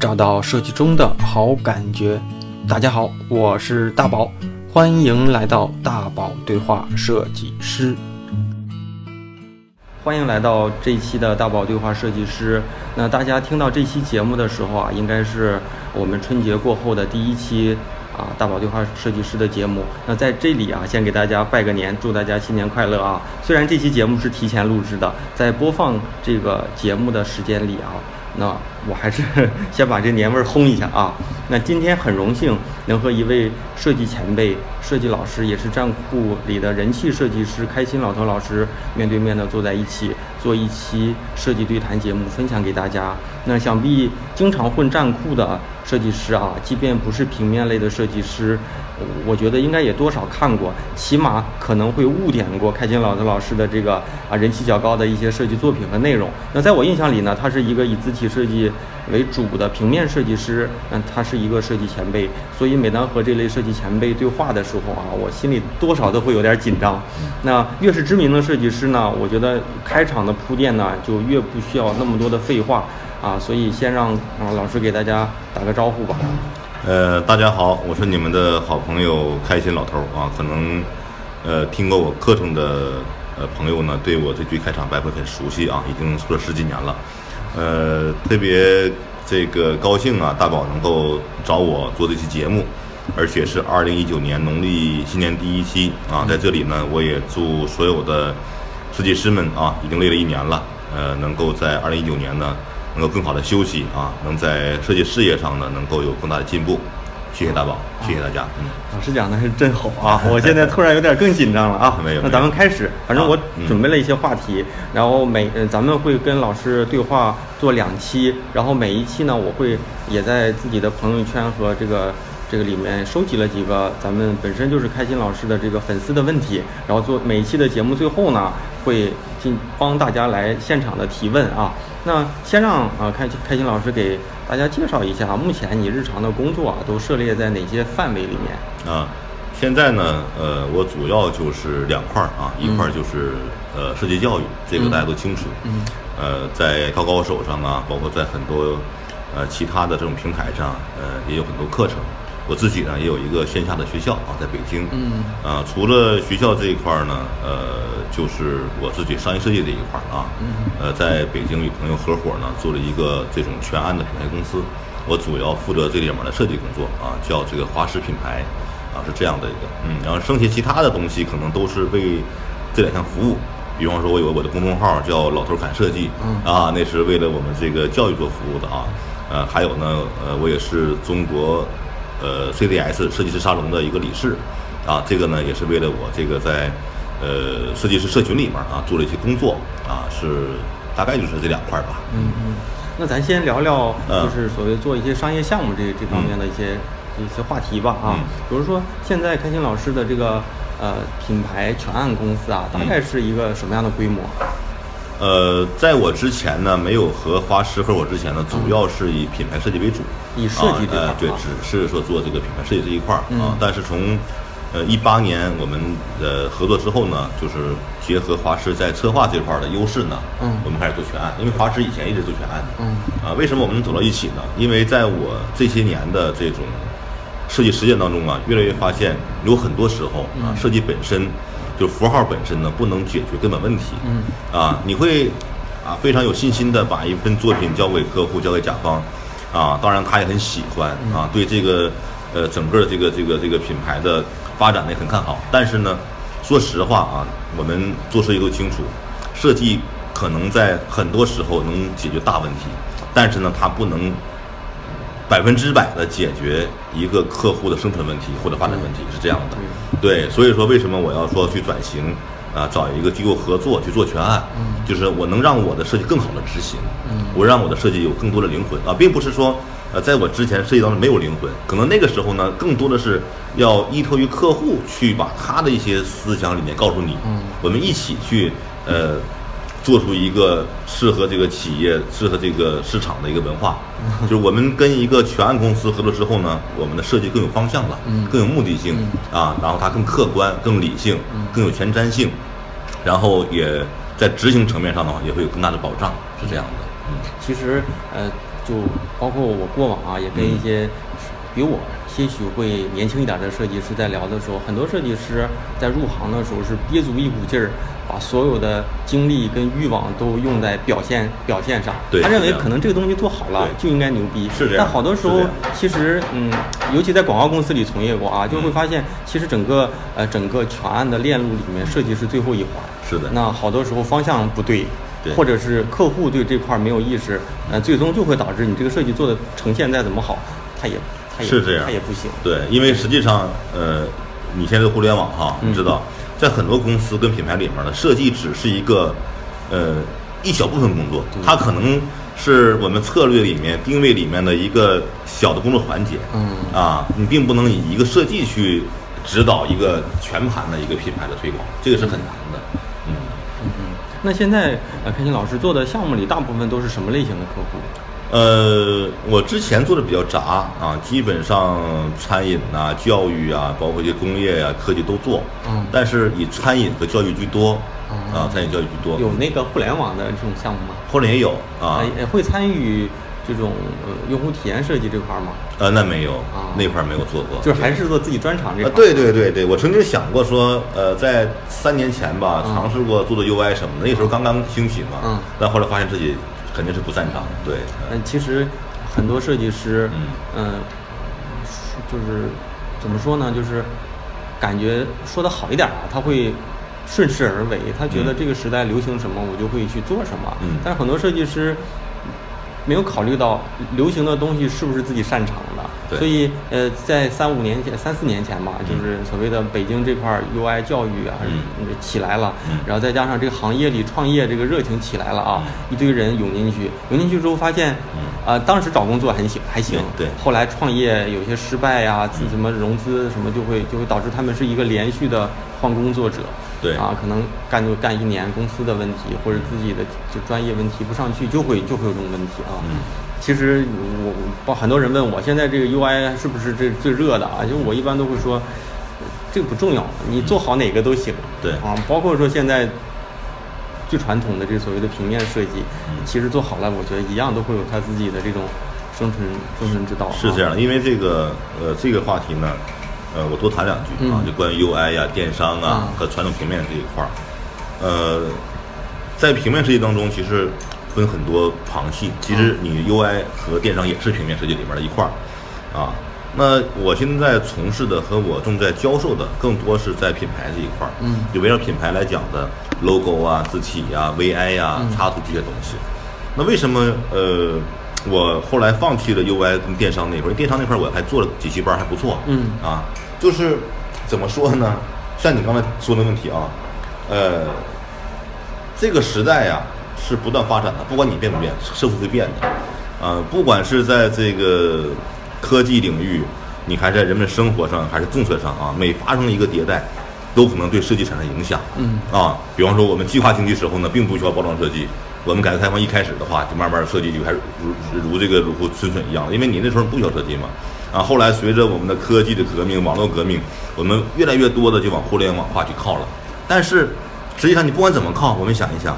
找到设计中的好感觉。大家好，我是大宝，欢迎来到大宝对话设计师。欢迎来到这一期的大宝对话设计师。那大家听到这期节目的时候啊，应该是我们春节过后的第一期啊大宝对话设计师的节目。那在这里啊，先给大家拜个年，祝大家新年快乐啊！虽然这期节目是提前录制的，在播放这个节目的时间里啊。那我还是 先把这年味儿烘一下啊。那今天很荣幸能和一位设计前辈、设计老师，也是站库里的人气设计师开心老头老师面对面的坐在一起，做一期设计对谈节目，分享给大家。那想必经常混站库的设计师啊，即便不是平面类的设计师。我觉得应该也多少看过，起码可能会误点过开心老师老师的这个啊人气较高的一些设计作品和内容。那在我印象里呢，他是一个以字体设计为主的平面设计师，嗯，他是一个设计前辈，所以每当和这类设计前辈对话的时候啊，我心里多少都会有点紧张。那越是知名的设计师呢，我觉得开场的铺垫呢就越不需要那么多的废话啊，所以先让啊老师给大家打个招呼吧。呃，大家好，我是你们的好朋友开心老头啊。可能，呃，听过我课程的呃朋友呢，对我这句开场白会很熟悉啊，已经说了十几年了。呃，特别这个高兴啊，大宝能够找我做这期节目，而且是二零一九年农历新年第一期啊。在这里呢，我也祝所有的设计师们啊，已经累了一年了，呃，能够在二零一九年呢。能够更好的休息啊，能在设计事业上呢，能够有更大的进步。谢谢大宝，谢谢大家。嗯，老师讲的是真好啊，我现在突然有点更紧张了啊。没有，那咱们开始。反正我准备了一些话题，然后每呃咱们会跟老师对话做两期，然后每一期呢，我会也在自己的朋友圈和这个这个里面收集了几个咱们本身就是开心老师的这个粉丝的问题，然后做每一期的节目最后呢，会进帮大家来现场的提问啊。那先让啊开开心老师给大家介绍一下，目前你日常的工作啊都涉猎在哪些范围里面啊？现在呢，呃，我主要就是两块儿啊，一块儿就是呃设计教育，这个大家都清楚。嗯。呃，在高高手上啊，包括在很多呃其他的这种平台上，呃，也有很多课程。我自己呢也有一个线下的学校啊，在北京。嗯。啊，除了学校这一块儿呢，呃。就是我自己商业设计这一块啊。嗯，呃，在北京与朋友合伙呢，做了一个这种全案的品牌公司。我主要负责这里面的设计工作啊，叫这个华师品牌啊，是这样的一个，嗯，然后剩下其他的东西可能都是为这两项服务。比方说，我有我的公众号叫老头侃设计，啊，那是为了我们这个教育做服务的啊。呃，还有呢，呃，我也是中国呃 CDS 设计师沙龙的一个理事，啊，这个呢也是为了我这个在。呃，设计师社群里面啊，做了一些工作啊，是大概就是这两块吧。嗯嗯，那咱先聊聊，就是所谓做一些商业项目这这方面的一些一些话题吧啊。比如说，现在开心老师的这个呃品牌全案公司啊，大概是一个什么样的规模？呃，在我之前呢，没有和华师合伙之前呢，主要是以品牌设计为主，以设计这块对，只是说做这个品牌设计这一块儿啊。但是从呃，一八年我们呃合作之后呢，就是结合华师在策划这块儿的优势呢，嗯，我们开始做全案，因为华师以前一直做全案，嗯，啊，为什么我们能走到一起呢？因为在我这些年的这种设计实践当中啊，越来越发现有很多时候啊，设计本身就符号本身呢，不能解决根本问题，嗯，啊，你会啊非常有信心的把一份作品交给客户，交给甲方，啊，当然他也很喜欢啊，对这个呃整个这个这个这个品牌的。发展呢也很看好，但是呢，说实话啊，我们做设计都清楚，设计可能在很多时候能解决大问题，但是呢，它不能百分之百的解决一个客户的生存问题或者发展问题，是这样的。对，所以说为什么我要说去转型啊，找一个机构合作去做全案，就是我能让我的设计更好的执行，嗯我让我的设计有更多的灵魂啊，并不是说。呃，在我之前设计当中没有灵魂，可能那个时候呢，更多的是要依托于客户去把他的一些思想理念告诉你，嗯，我们一起去呃，做出一个适合这个企业、适合这个市场的一个文化，就是我们跟一个全案公司合作之后呢，我们的设计更有方向了，嗯，更有目的性啊，然后它更客观、更理性、更有前瞻性，然后也在执行层面上的话，也会有更大的保障，是这样的。嗯，其实呃。就包括我过往啊，也跟一些比我些许会年轻一点的设计师在聊的时候，很多设计师在入行的时候是憋足一股劲儿，把所有的精力跟欲望都用在表现表现上。对他认为可能这个东西做好了就应该牛逼。是这样但好多时候其实嗯，尤其在广告公司里从业过啊，就会嗯发现其实整个呃整个全案的链路里面，设计是最后一环。是的那好多时候方向不对，或者是客户对这块儿没有意识，呃，最终就会导致你这个设计做的呈现再怎么好，它也它也是这样它也不行。对，因为实际上，呃，你现在互联网哈，嗯你知道，在很多公司跟品牌里面呢，设计只是一个，呃，一小部分工作，它可能是我们策略里面定位里面的一个小的工作环节。嗯啊，你并不能以一个设计去指导一个全盘的一个品牌的推广，这个是很难的。嗯。那现在呃，开心老师做的项目里，大部分都是什么类型的客户？呃，我之前做的比较杂啊，基本上餐饮呐、教育啊，包括一些工业呀、科技都做。嗯但是以餐饮和教育居多。哦啊，餐饮教育居多。有那个互联网的这种项目吗？后来也有啊会参与这种呃用户体验设计这块儿吗？呃，那没有啊，那块儿没有做过。就是还是做自己专场这块？对对对对，我曾经想过说，呃，在三年前吧，嗯尝试过做做 UI 什么的，那时候刚刚兴起嘛。嗯但后来发现自己肯定是不擅长。对。呃嗯，其实很多设计师，嗯嗯，就是怎么说呢？就是感觉说的好一点啊，他会顺势而为，他觉得嗯这个时代流行什么，我就会去做什么。嗯但是很多设计师没有考虑到流行的东西是不是自己擅长的，对所以呃，在三五年前、三四年前吧，嗯。就是所谓的北京这块儿 UI 教育啊、嗯。起来了，嗯。然后再加上这个行业里创业这个热情起来了啊，一堆人涌进去，涌进去之后发现，嗯。啊、当时找工作很行还行，对对。后来创业有些失败呀、自什么融资什么就会就会导致他们是一个连续的换工作者，对。啊，可能干就干一年，公司的问题或者自己的就专业问题不上去，就会就会有这种问题啊。嗯其实我包很多人问我现在这个 UI 是不是这最热的啊？就我一般都会说，这个不重要，你做好哪个都行。对啊，包括说现在最传统的这所谓的平面设计，嗯其实做好了，我觉得一样都会有它自己的这种生存生存之道。啊是这样的，因为这个呃这个话题呢，呃我多谈两句啊，嗯就关于 UI 呀、电商啊啊和传统平面这一块儿，呃，在平面设计当中，其实分很多旁系，其实你 UI 和电商也是平面设计里面的一块儿啊。那我现在从事的和我正在教授的，更多是在品牌这一块儿，嗯就围绕品牌来讲的 logo 啊、字体啊、VI 呀、嗯插图这些东西。那为什么呃，我后来放弃了 UI 跟电商那块儿？因为电商那块儿我还做了几期班，还不错。嗯啊，就是怎么说呢？像你刚才说的问题啊，呃，这个时代呀、是不断发展的，不管你变不变，社会会变的。啊，不管是在这个科技领域，你还在人们生活上，还是政策上啊，每发生一个迭代，都可能对设计产生影响。嗯啊，比方说我们计划经济时候呢，并不需要包装设计。我们改革开放一开始的话，就慢慢设计就开始如如这个如虎春笋一样，因为你那时候不需要设计嘛。啊，后来随着我们的科技的革命、网络革命，我们越来越多的就往互联网化去靠了。但是实际上你不管怎么靠，我们想一想，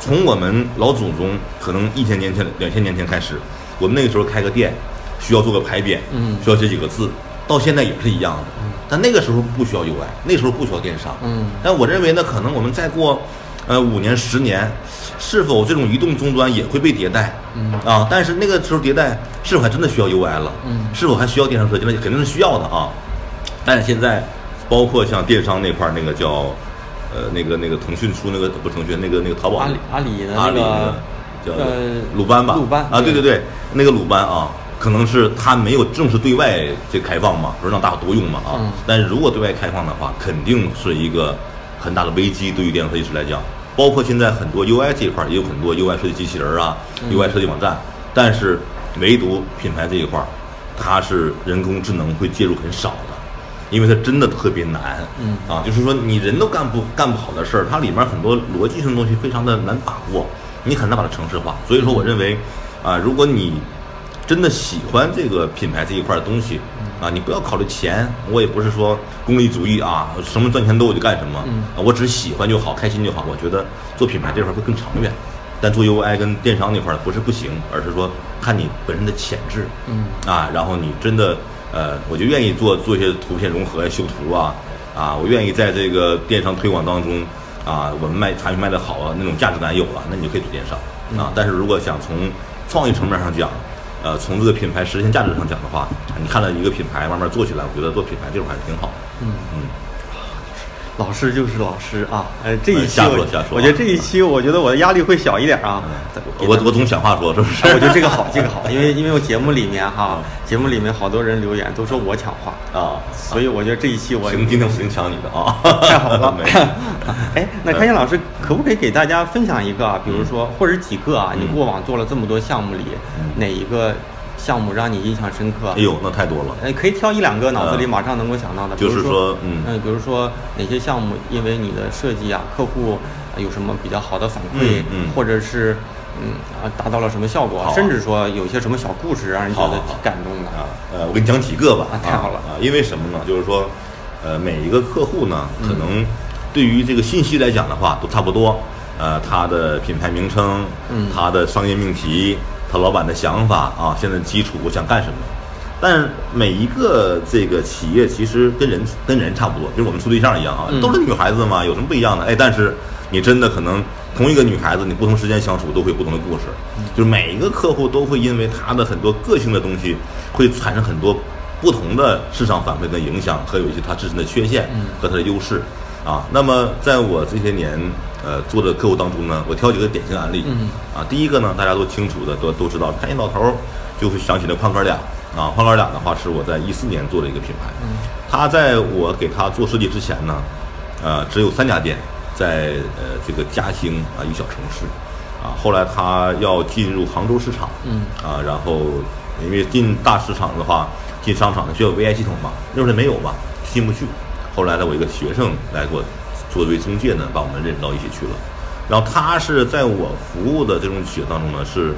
从我们老祖宗可能一千年前、两千年前开始，我们那个时候开个店，需要做个牌匾，嗯需要写几个字，到现在也是一样的。但那个时候不需要 UI，那时候不需要电商。嗯但我认为呢，可能我们再过，呃，五年、十年，是否这种移动终端也会被迭代？嗯啊，但是那个时候迭代是否还真的需要 UI 了？嗯是否还需要电商设计？那肯定是需要的啊。但是现在，包括像电商那块儿那个叫，呃，那个那个腾讯出那个不是腾讯那个那个淘宝阿里阿里阿里那个个叫呃鲁班吧？鲁班啊，对对对，那个鲁班啊，可能是它没有正式对外这开放嘛，不是让大伙都用嘛啊。嗯但是如果对外开放的话，肯定是一个很大的危机，对于电子设计师来讲。包括现在很多 UI 这一块儿也有很多 UI 设计机器人儿啊、嗯 UI 设计网站，但是唯独品牌这一块儿，它是人工智能会介入很少的。因为它真的特别难，嗯。啊，就是说你人都干不干不好的事儿，它里面很多逻辑性的东西非常的难把握，你很难把它城市化。所以说，我认为，啊，如果你真的喜欢这个品牌这一块的东西，啊，你不要考虑钱，我也不是说功利主义啊，什么赚钱多我就干什么，我只是喜欢就好，开心就好。我觉得做品牌这块会更长远，但做 UI 跟电商那块儿不是不行，而是说看你本身的潜质，嗯。啊，然后你真的呃，我就愿意做做一些图片融合啊、修图啊，啊，我愿意在这个电商推广当中啊，我们卖产品卖得好啊，那种价值感有了，那你就可以做电商啊。但是如果想从创意层面上讲，呃，从这个品牌实现价值上讲的话，你看到一个品牌慢慢做起来，我觉得做品牌这种还是挺好的。嗯嗯，老师就是老师啊，呃，这一期我觉得这一期我觉得我的压力会小一点啊。我我总抢话说，是不是？我觉得这个好，这个好，因为 因为我节目里面哈，节目里面好多人留言都说我抢话，啊，所以我觉得这一期我行，今天我行抢你的啊！太好了 没。哎，那开心老师可不可以给大家分享一个啊？比如说或者几个啊？你过往做了这么多项目里，哪一个项目让你印象深刻？哎呦，那太多了。哎，可以挑一两个脑子里嗯马上能够想到的，比就是如说嗯嗯，比如说哪些项目因为你的设计啊，客户呃有什么比较好的反馈，嗯嗯或者是嗯啊达到了什么效果，啊甚至说有些什么小故事让人觉得感动的啊，呃，我给你讲几个吧。啊太好了啊！因为什么呢？就是说，呃，每一个客户呢，嗯可能对于这个信息来讲的话，都差不多。呃，他的品牌名称，嗯他的商业命题，他老板的想法啊，现在的基础我想干什么。但每一个这个企业其实跟人跟人差不多，就是我们处对象一样啊，嗯都是女孩子嘛，有什么不一样的？哎，但是你真的可能同一个女孩子，你不同时间相处都会有不同的故事。就是每一个客户都会因为他的很多个性的东西，会产生很多不同的市场反馈跟影响，和有一些他自身的缺陷和他的优势啊。那么在我这些年呃做的客户当中呢，我挑几个典型案例嗯啊。第一个呢，大家都清楚的都都知道，看见老头儿就会想起来胖哥俩啊。胖哥俩的话是我在一四年做的一个品牌，他在我给他做设计之前呢，呃，只有三家店在呃这个嘉兴啊一小城市啊。后来他要进入杭州市场，嗯啊，然后因为进大市场的话，进商场需要 VI 系统嘛，那时候没有嘛，进不去。后来呢，我一个学生来给我作为中介呢，把我们认识到一起去了。然后他是在我服务的这种企业当中呢，是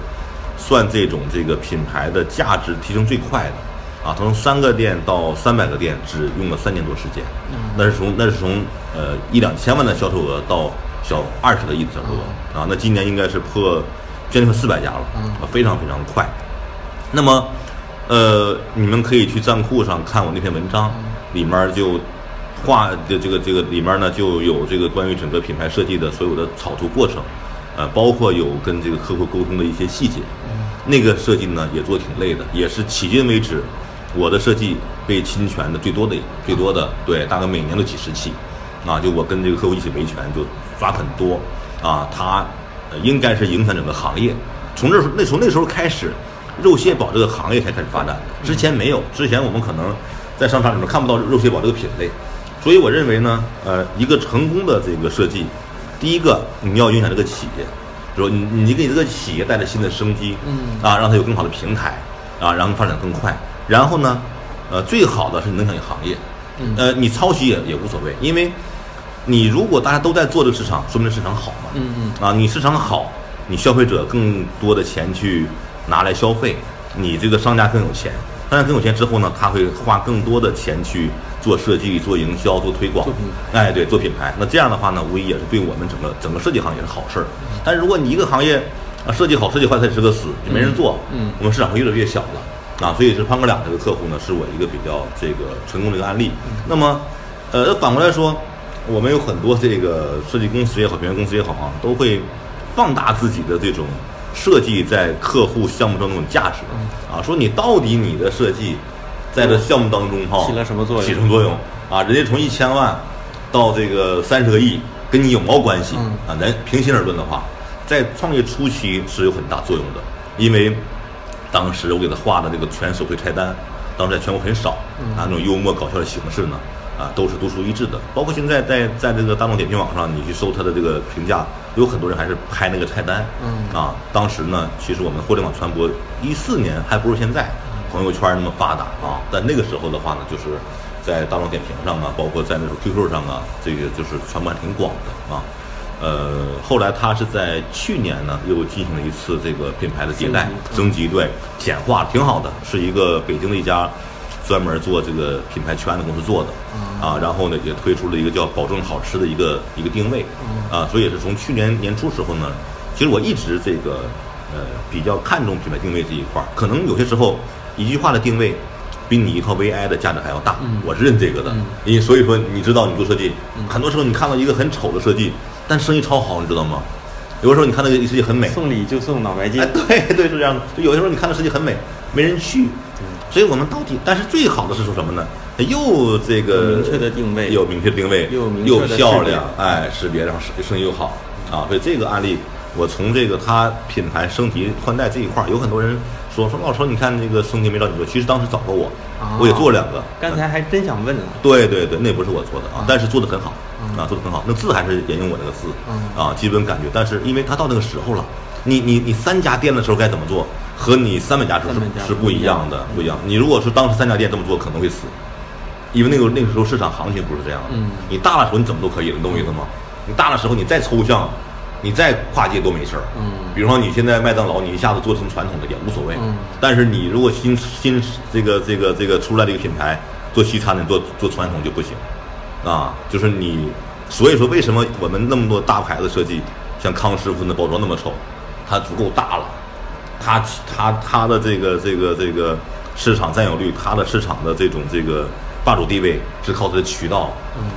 算这种这个品牌的价值提升最快的。啊，他从三个店到三百个店，只用了三年多时间。那是从那是从呃一两千万的销售额到小二十个亿的销售额。啊，那今年应该是破将近四百家了，啊，非常非常快。那么，呃，你们可以去站库上看我那篇文章，里面就画的这个这个里面呢就有这个关于整个品牌设计的所有的草图过程，呃，包括有跟这个客户沟通的一些细节。那个设计呢也做挺累的，也是迄今为止我的设计被侵权的最多的最多的，对，大概每年都几十起，啊，就我跟这个客户一起维权就抓很多，啊，他呃应该是影响整个行业。从这时候那从那时候开始，肉蟹堡这个行业才开始发展的，之前没有，之前我们可能在商场里面看不到肉蟹堡这个品类，所以我认为呢，呃，一个成功的这个设计，第一个你要影响这个企业，比如你你给这个企业带来新的生机，嗯。啊，让它有更好的平台，啊，然后发展更快，然后呢，呃，最好的是能影响行业，嗯。呃，你抄袭也也无所谓，因为你如果大家都在做这个市场，说明市场好嘛，嗯嗯。啊，你市场好，你消费者更多的钱去拿来消费，你这个商家更有钱，商家更有钱之后呢，他会花更多的钱去做设计、做营销、做推广哎，对，做品牌。那这样的话呢，无疑也是对我们整个整个设计行业是好事儿。但是如果你一个行业啊设计好、设计坏，它也是个死，就没人做，嗯嗯我们市场会越来越小了。啊，所以是潘哥俩这个客户呢，是我一个比较这个成功的一个案例。那么，呃，反过来说，我们有很多这个设计公司也好，品牌公司也好啊，都会放大自己的这种设计在客户项目中那种价值啊，说你到底你的设计在这项目当中哈起了什么作用起什么作用啊？人家从一千万到这个三十个亿，跟你有毛关系嗯啊？咱平心而论的话，在创业初期是有很大作用的，因为当时我给他画的这个全手绘菜单，当时在全国很少啊，那种幽默搞笑的形式呢，啊，都是独树一帜的。包括现在在在这个大众点评网上，你去搜他的这个评价，有很多人还是拍那个菜单。嗯啊，当时呢，其实我们互联网传播一四年还不如现在朋友圈那么发达啊，但那个时候的话呢，就是在大众点评上啊，包括在那种 QQ 上啊，这个就是传播还挺广的啊。呃，后来他是在去年呢，又进行了一次这个品牌的迭代升级，对，简化挺好的，是一个北京的一家专门做这个品牌圈的公司做的。啊，然后呢也推出了一个叫保证好吃的一个一个定位。啊，所以也是从去年年初时候呢，其实我一直这个呃比较看重品牌定位这一块儿，可能有些时候一句话的定位。比你一套 VI 的价值还要大，嗯我是认这个的。嗯因为所以说，你知道你做设计，很多时候你看到一个很丑的设计，但生意超好，你知道吗？有的时候你看那个设计很美，送礼就送脑白金哎，，对对是这样的。就有些时候你看的设计很美，没人去，所以我们到底，但是最好的是说什么呢？又这个明确的定位又明确的定位，又有明确的漂亮，哎，识别然后生生意又好啊。所以这个案例，我从这个它品牌升级换代这一块儿，有很多人说说老师，你看那个升级没找你做，其实当时找过我，啊我也做了两个，刚才还真想问了，对对对，那不是我做的啊啊，但是做的很好嗯啊，做的很好。那字还是沿用我那个字嗯啊，基本感觉。但是因为他到那个时候了，你你你三家店的时候该怎么做，和你三百家是是不一样的，不一样。你如果是当时三家店这么做，可能会死，因为那个那个时候市场行情不是这样的。嗯你大的时候你怎么都可以了，你懂我意思吗？你大的时候你再抽象，你再跨界都没事儿。嗯比如说你现在麦当劳，你一下子做成传统的也无所谓。嗯但是你如果新新这个这个这个出来的一个品牌做西餐的，做做传统就不行，啊，就是你，所以说为什么我们那么多大牌子设计，像康师傅那包装那么丑，它足够大了，它它它的这个这个这个市场占有率，它的市场的这种这个霸主地位是靠它的渠道，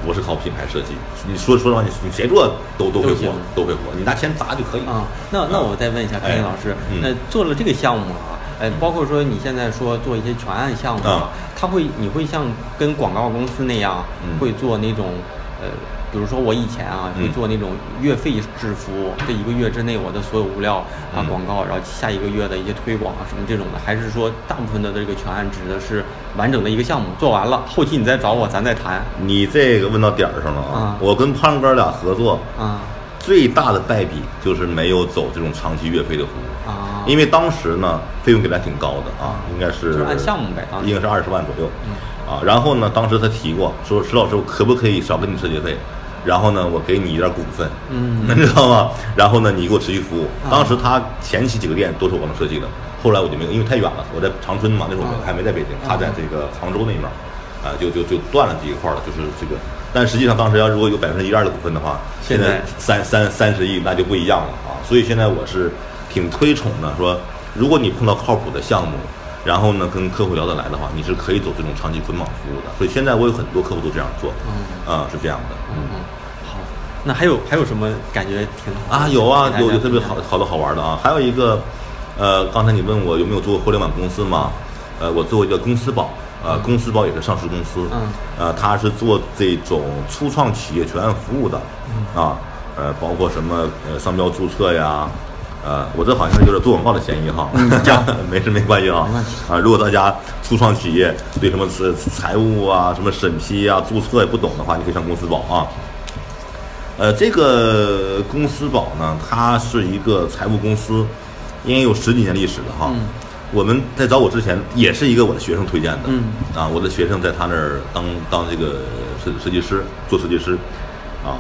不是靠品牌设计。你说说实话，你你谁做都都会火都会火，你拿钱砸就可以啊，那那我再问一下哎康英老师，嗯。那做了这个项目啊，哎，包括说你现在说做一些全案项目啊，他会你会像跟广告公司那样嗯。会做那种呃，比如说我以前啊嗯。会做那种月费制服务，这一个月之内我的所有物料啊嗯广告，然后下一个月的一些推广啊什么这种的，还是说大部分的这个全案指的是完整的一个项目做完了，后期你再找我咱再谈。你这个问到点儿上了啊！啊。我跟胖哥俩合作，啊。最大的败笔就是没有走这种长期月费的服务，啊，因为当时呢费用给的还挺高的啊，应该是就是按项目呗应该是二十万左右，啊，然后呢，当时他提过说石老师，我可不可以少给你设计费？然后呢，我给你一点股份，嗯 你知道吗？然后呢，你给我持续服务。啊当时他前期几个店都是我们设计的，后来我就没有，因为太远了，我在长春嘛，那时候我还没在北京，他在这个杭州那边，啊，就就就断了这一块了，就是这个。但实际上当时要如果有百分之一二的股份的话，现在在三三三十亿那就不一样了啊。所以现在我是挺推崇的，说如果你碰到靠谱的项目，然后呢跟客户聊得来的话，你是可以走这种长期捆绑服务的。所以现在我有很多客户都这样做，啊、是这样的。嗯嗯，好，那还有还有什么感觉挺好啊，有啊有有特别好好的好玩的啊。还有一个，呃，刚才你问我有没有做过互联网公司嘛？呃，我做过一个公司宝，呃，公司宝也是上市公司，嗯，呃，它是做这种初创企业全案服务的，嗯啊，呃，包括什么呃商标注册呀。呃，我这好像有点做广告的嫌疑哈，没事没关系啊。啊，如果大家初创企业对什么财财务啊、什么审批啊、注册也不懂的话，你可以上公司宝啊。呃，这个公司宝呢，它是一个财务公司，应该有十几年历史了哈。嗯我们在找我之前，也是一个我的学生推荐的。嗯啊，我的学生在他那儿当当这个设设计师，做设计师，啊，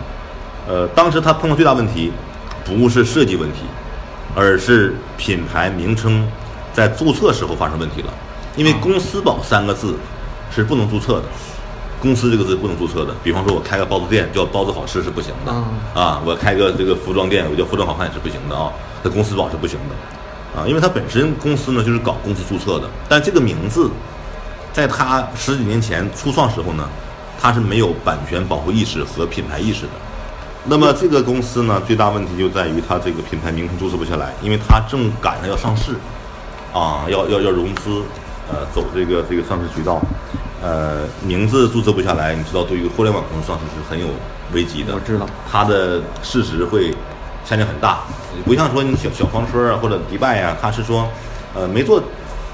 呃，当时他碰到最大问题，不是设计问题，而是品牌名称在注册时候发生问题了，因为啊公司宝三个字是不能注册的。公司这个字不能注册的，比方说我开个包子店叫包子好吃是不行的，嗯啊，我开个这个服装店我叫服装好看也是不行的啊，这公司宝是不行的，啊，因为它本身公司呢就是搞公司注册的，但这个名字在它十几年前初创时候呢，它是没有版权保护意识和品牌意识的。那么这个公司呢，最大问题就在于它这个品牌名称注册不下来，因为它正赶上要上市，啊，要要要融资，呃，走这个这个上市渠道，呃，名字注册不下来，你知道对于互联网公司上市是很有危机的。我知道它的市值会下降很大，不像说你小小黄村啊或者迪拜啊，它是说，呃，没做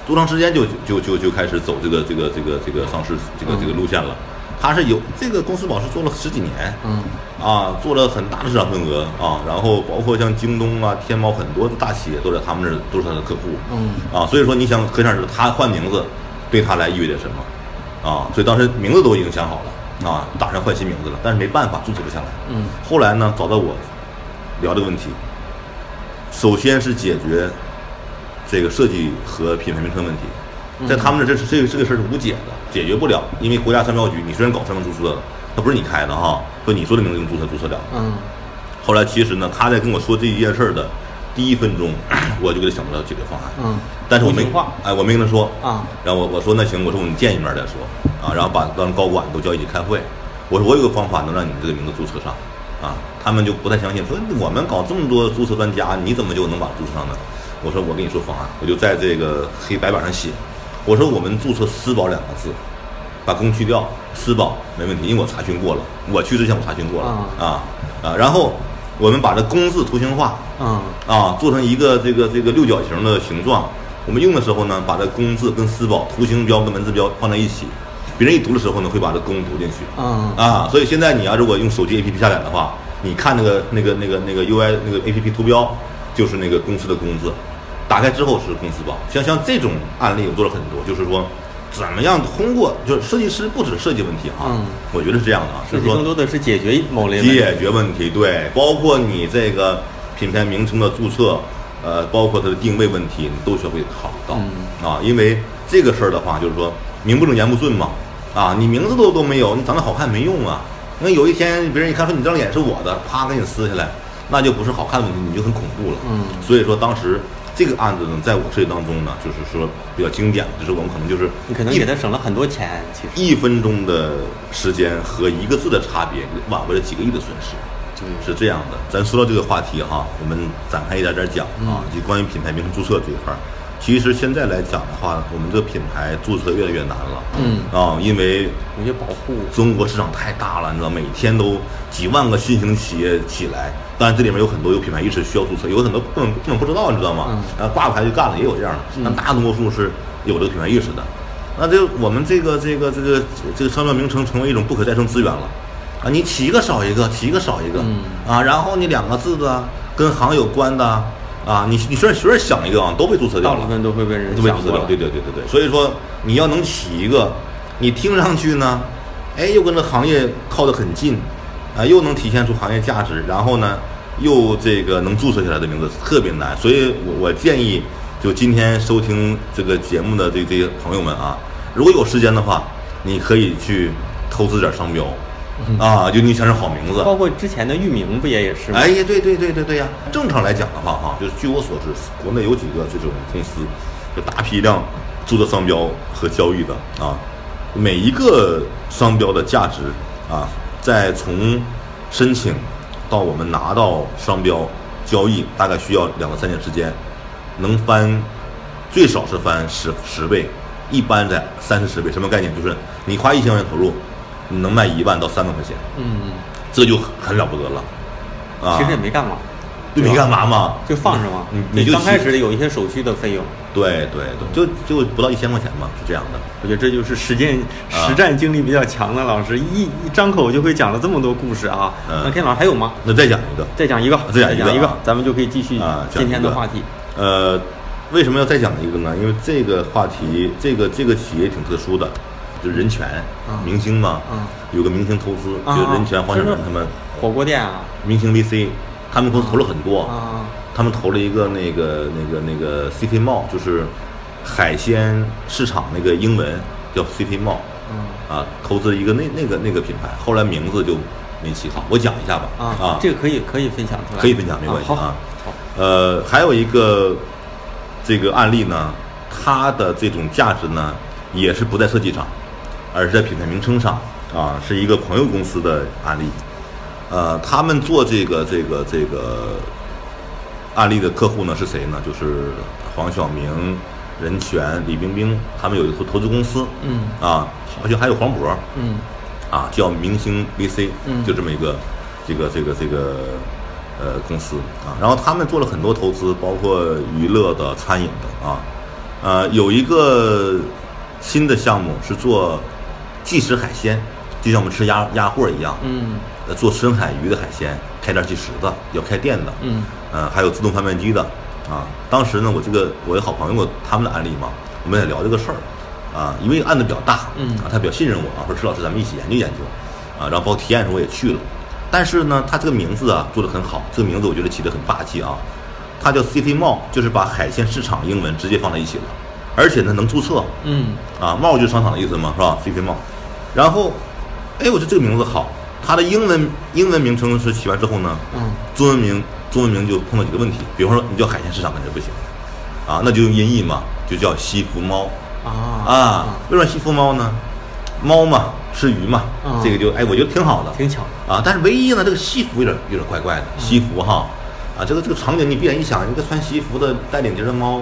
多长时间就就就就开始走这个这个这个这个上市这个这个路线了。它是有这个公司宝是做了十几年，嗯啊，做了很大的市场份额啊，然后包括像京东啊、天猫很多的大企业都在他们这儿都是他的客户，嗯啊，所以说你想可想而知，他换名字对他来意味着什么啊？所以当时名字都已经想好了啊，打算换新名字了，但是没办法注册不下来。嗯后来呢，找到我聊这个问题，首先是解决这个设计和品牌名称问题，在他们这这是这个这个事儿是无解的，解决不了，因为国家商标局你虽然搞商标注册的，它不是你开的哈，说你说的名字能注册注册了。嗯后来其实呢，他在跟我说这一件事儿的第一分钟 我就给他想到了解决方案。嗯，但是我没图形化哎，我没跟他说啊。然后我我说那行，我说我们见一面再说啊。然后把当高管都叫一起开会，我说我有个方法能让你们这个名字注册上啊。他们就不太相信，说我们搞这么多注册专家，你怎么就能把注册上呢？我说我跟你说方案，我就在这个黑白板上写，我说我们注册“私保”两个字，把“公”去掉，“私保”没问题，因为我查询过了，我去之前我查询过了啊啊。然后我们把这“公”字图形化，啊啊，做成一个这个这个六角形的形状。我们用的时候呢，把这“公”字跟“私保”图形标跟文字标放在一起，别人一读的时候呢，会把这“公”读进去。嗯啊，所以现在你要如果用手机 APP 下载的话，你看那个那个那个那个 UI 那个 APP 图标，就是那个公司的“公”字，打开之后是公司报。像像这种案例我做了很多，就是说怎么样通过，就是设计师不止设计问题啊，嗯我觉得是这样的啊，就是说更多的是解决某类。解决问题，对，包括你这个品牌名称的注册，呃，包括它的定位问题，你都需要会考虑到、嗯啊，因为这个事儿的话，就是说名不正言不顺嘛，啊，你名字都都没有，你长得好看没用啊，那有一天别人一看说你这张脸是我的，啪给你撕下来，那就不是好看的问题，你就很恐怖了。嗯所以说当时这个案子呢，在我设计当中呢，就是说比较经典的，就是我们可能就是你可能给他省了很多钱，其实一分钟的时间和一个字的差别，挽回了几个亿的损失。是这样的，咱说到这个话题哈，我们展开一点点讲啊，就关于品牌名称注册这一块儿。其实现在来讲的话，我们这个品牌注册越来越难了。嗯啊，因为有些保护。中国市场太大了，你知道，每天都几万个新型企业起来，当然这里面有很多有品牌意识需要注册，有很多根本根本不知道，你知道吗？嗯啊，挂个牌就干了，也有这样的，但大多数是有这个品牌意识的。那这我们这个这个这个这个商标名称成为一种不可再生资源了。啊，你起一个少一个，起一个少一个，嗯啊，然后你两个字的跟行有关的，啊，你你随便随便想一个啊，都被注册掉了大部。分都会被人都被注册掉，对对对对对。所以说你要能起一个，你听上去呢，哎，又跟这行业靠得很近，啊、又能体现出行业价值，然后呢，又这个能注册下来的名字特别难。所以我我建议，就今天收听这个节目的这这些朋友们啊，如果有时间的话，你可以去投资点商标，啊，就你想是好名字，包括之前的域名不也也是吗？哎呀，对对对对对呀！正常来讲的话，哈，就是据我所知，国内有几个这种公司，就大批量注册商标和交易的啊，每一个商标的价值啊，在从申请到我们拿到商标交易，大概需要两到三年时间，能翻最少是翻十十倍，一般在三四十倍。什么概念？就是你花一千块钱投入，你能卖一万到三万块钱，嗯，这就很很了不得了。啊，其实也没干嘛，就没干嘛嘛，就放着嘛。你你就刚开始有一些手续的费用，对对对，就就不到一千块钱嘛，是这样的。我觉得这就是实践啊实战经历比较强的老师，一一张口就会讲了这么多故事啊。嗯那 Ken 老师还有吗？那再讲一个，再讲一个，再讲一个咱们就可以继续今天的话题。。呃，为什么要再讲一个呢？因为这个话题，这个这个企业挺特殊的，就是人权，啊。明星嘛，啊。有个明星投资，啊就是人权黄晓就是明他们，火锅店啊。明星 VC，他们公司投了很多，啊。他们投了一个那个那个那个 CP Mall，就是海鲜市场那个英文叫 CP Mall。嗯啊，投资一个那那个那个品牌，后来名字就没起好。我讲一下吧。啊，这个可以可以分享出来，可以分享，没关系好啊。好，呃，还有一个这个案例呢，它的这种价值呢，也是不在设计上，而是在品牌名称上啊，是一个朋友公司的案例。呃，他们做这个这个这个案例的客户呢是谁呢？就是黄晓明、任泉、李冰冰，他们有一个投资公司，嗯啊，好像还有黄渤，嗯啊，叫明星 VC，嗯就这么一个这个这个这个呃公司啊。然后他们做了很多投资，包括娱乐的、餐饮的啊。呃，有一个新的项目是做即食海鲜，就像我们吃鸭鸭货一样，嗯呃，做深海鱼的海鲜，开店即食的，要开店的，嗯呃，还有自动贩卖机的啊。当时呢，我这个我有好朋友他们的案例嘛，我们在聊这个事儿啊，因为案子比较大，嗯啊，他比较信任我啊，说石老师咱们一起研究研究啊，然后包括体验的时候我也去了，但是呢，他这个名字啊做的很好，这个名字我觉得起得很霸气啊，它叫 CP Mall，就是把海鲜市场英文直接放在一起了，而且呢能注册，嗯啊，帽就是商场的意思嘛，是吧？C C 帽。然后，哎，我觉得这个名字好，它的英文英文名称是起完之后呢，嗯。中文名中文名就碰到几个问题，比方说你叫海鲜市场肯定不行，啊，那就用音译嘛，就叫西服猫。啊。啊。为什么西服猫呢？猫嘛，吃鱼嘛，啊。这个就哎，我觉得挺好的，挺巧的。啊。但是唯一呢，这个西服有点有点怪怪的，西服哈，啊，这个这个场景你闭眼一想，一个穿西服的带领结的猫，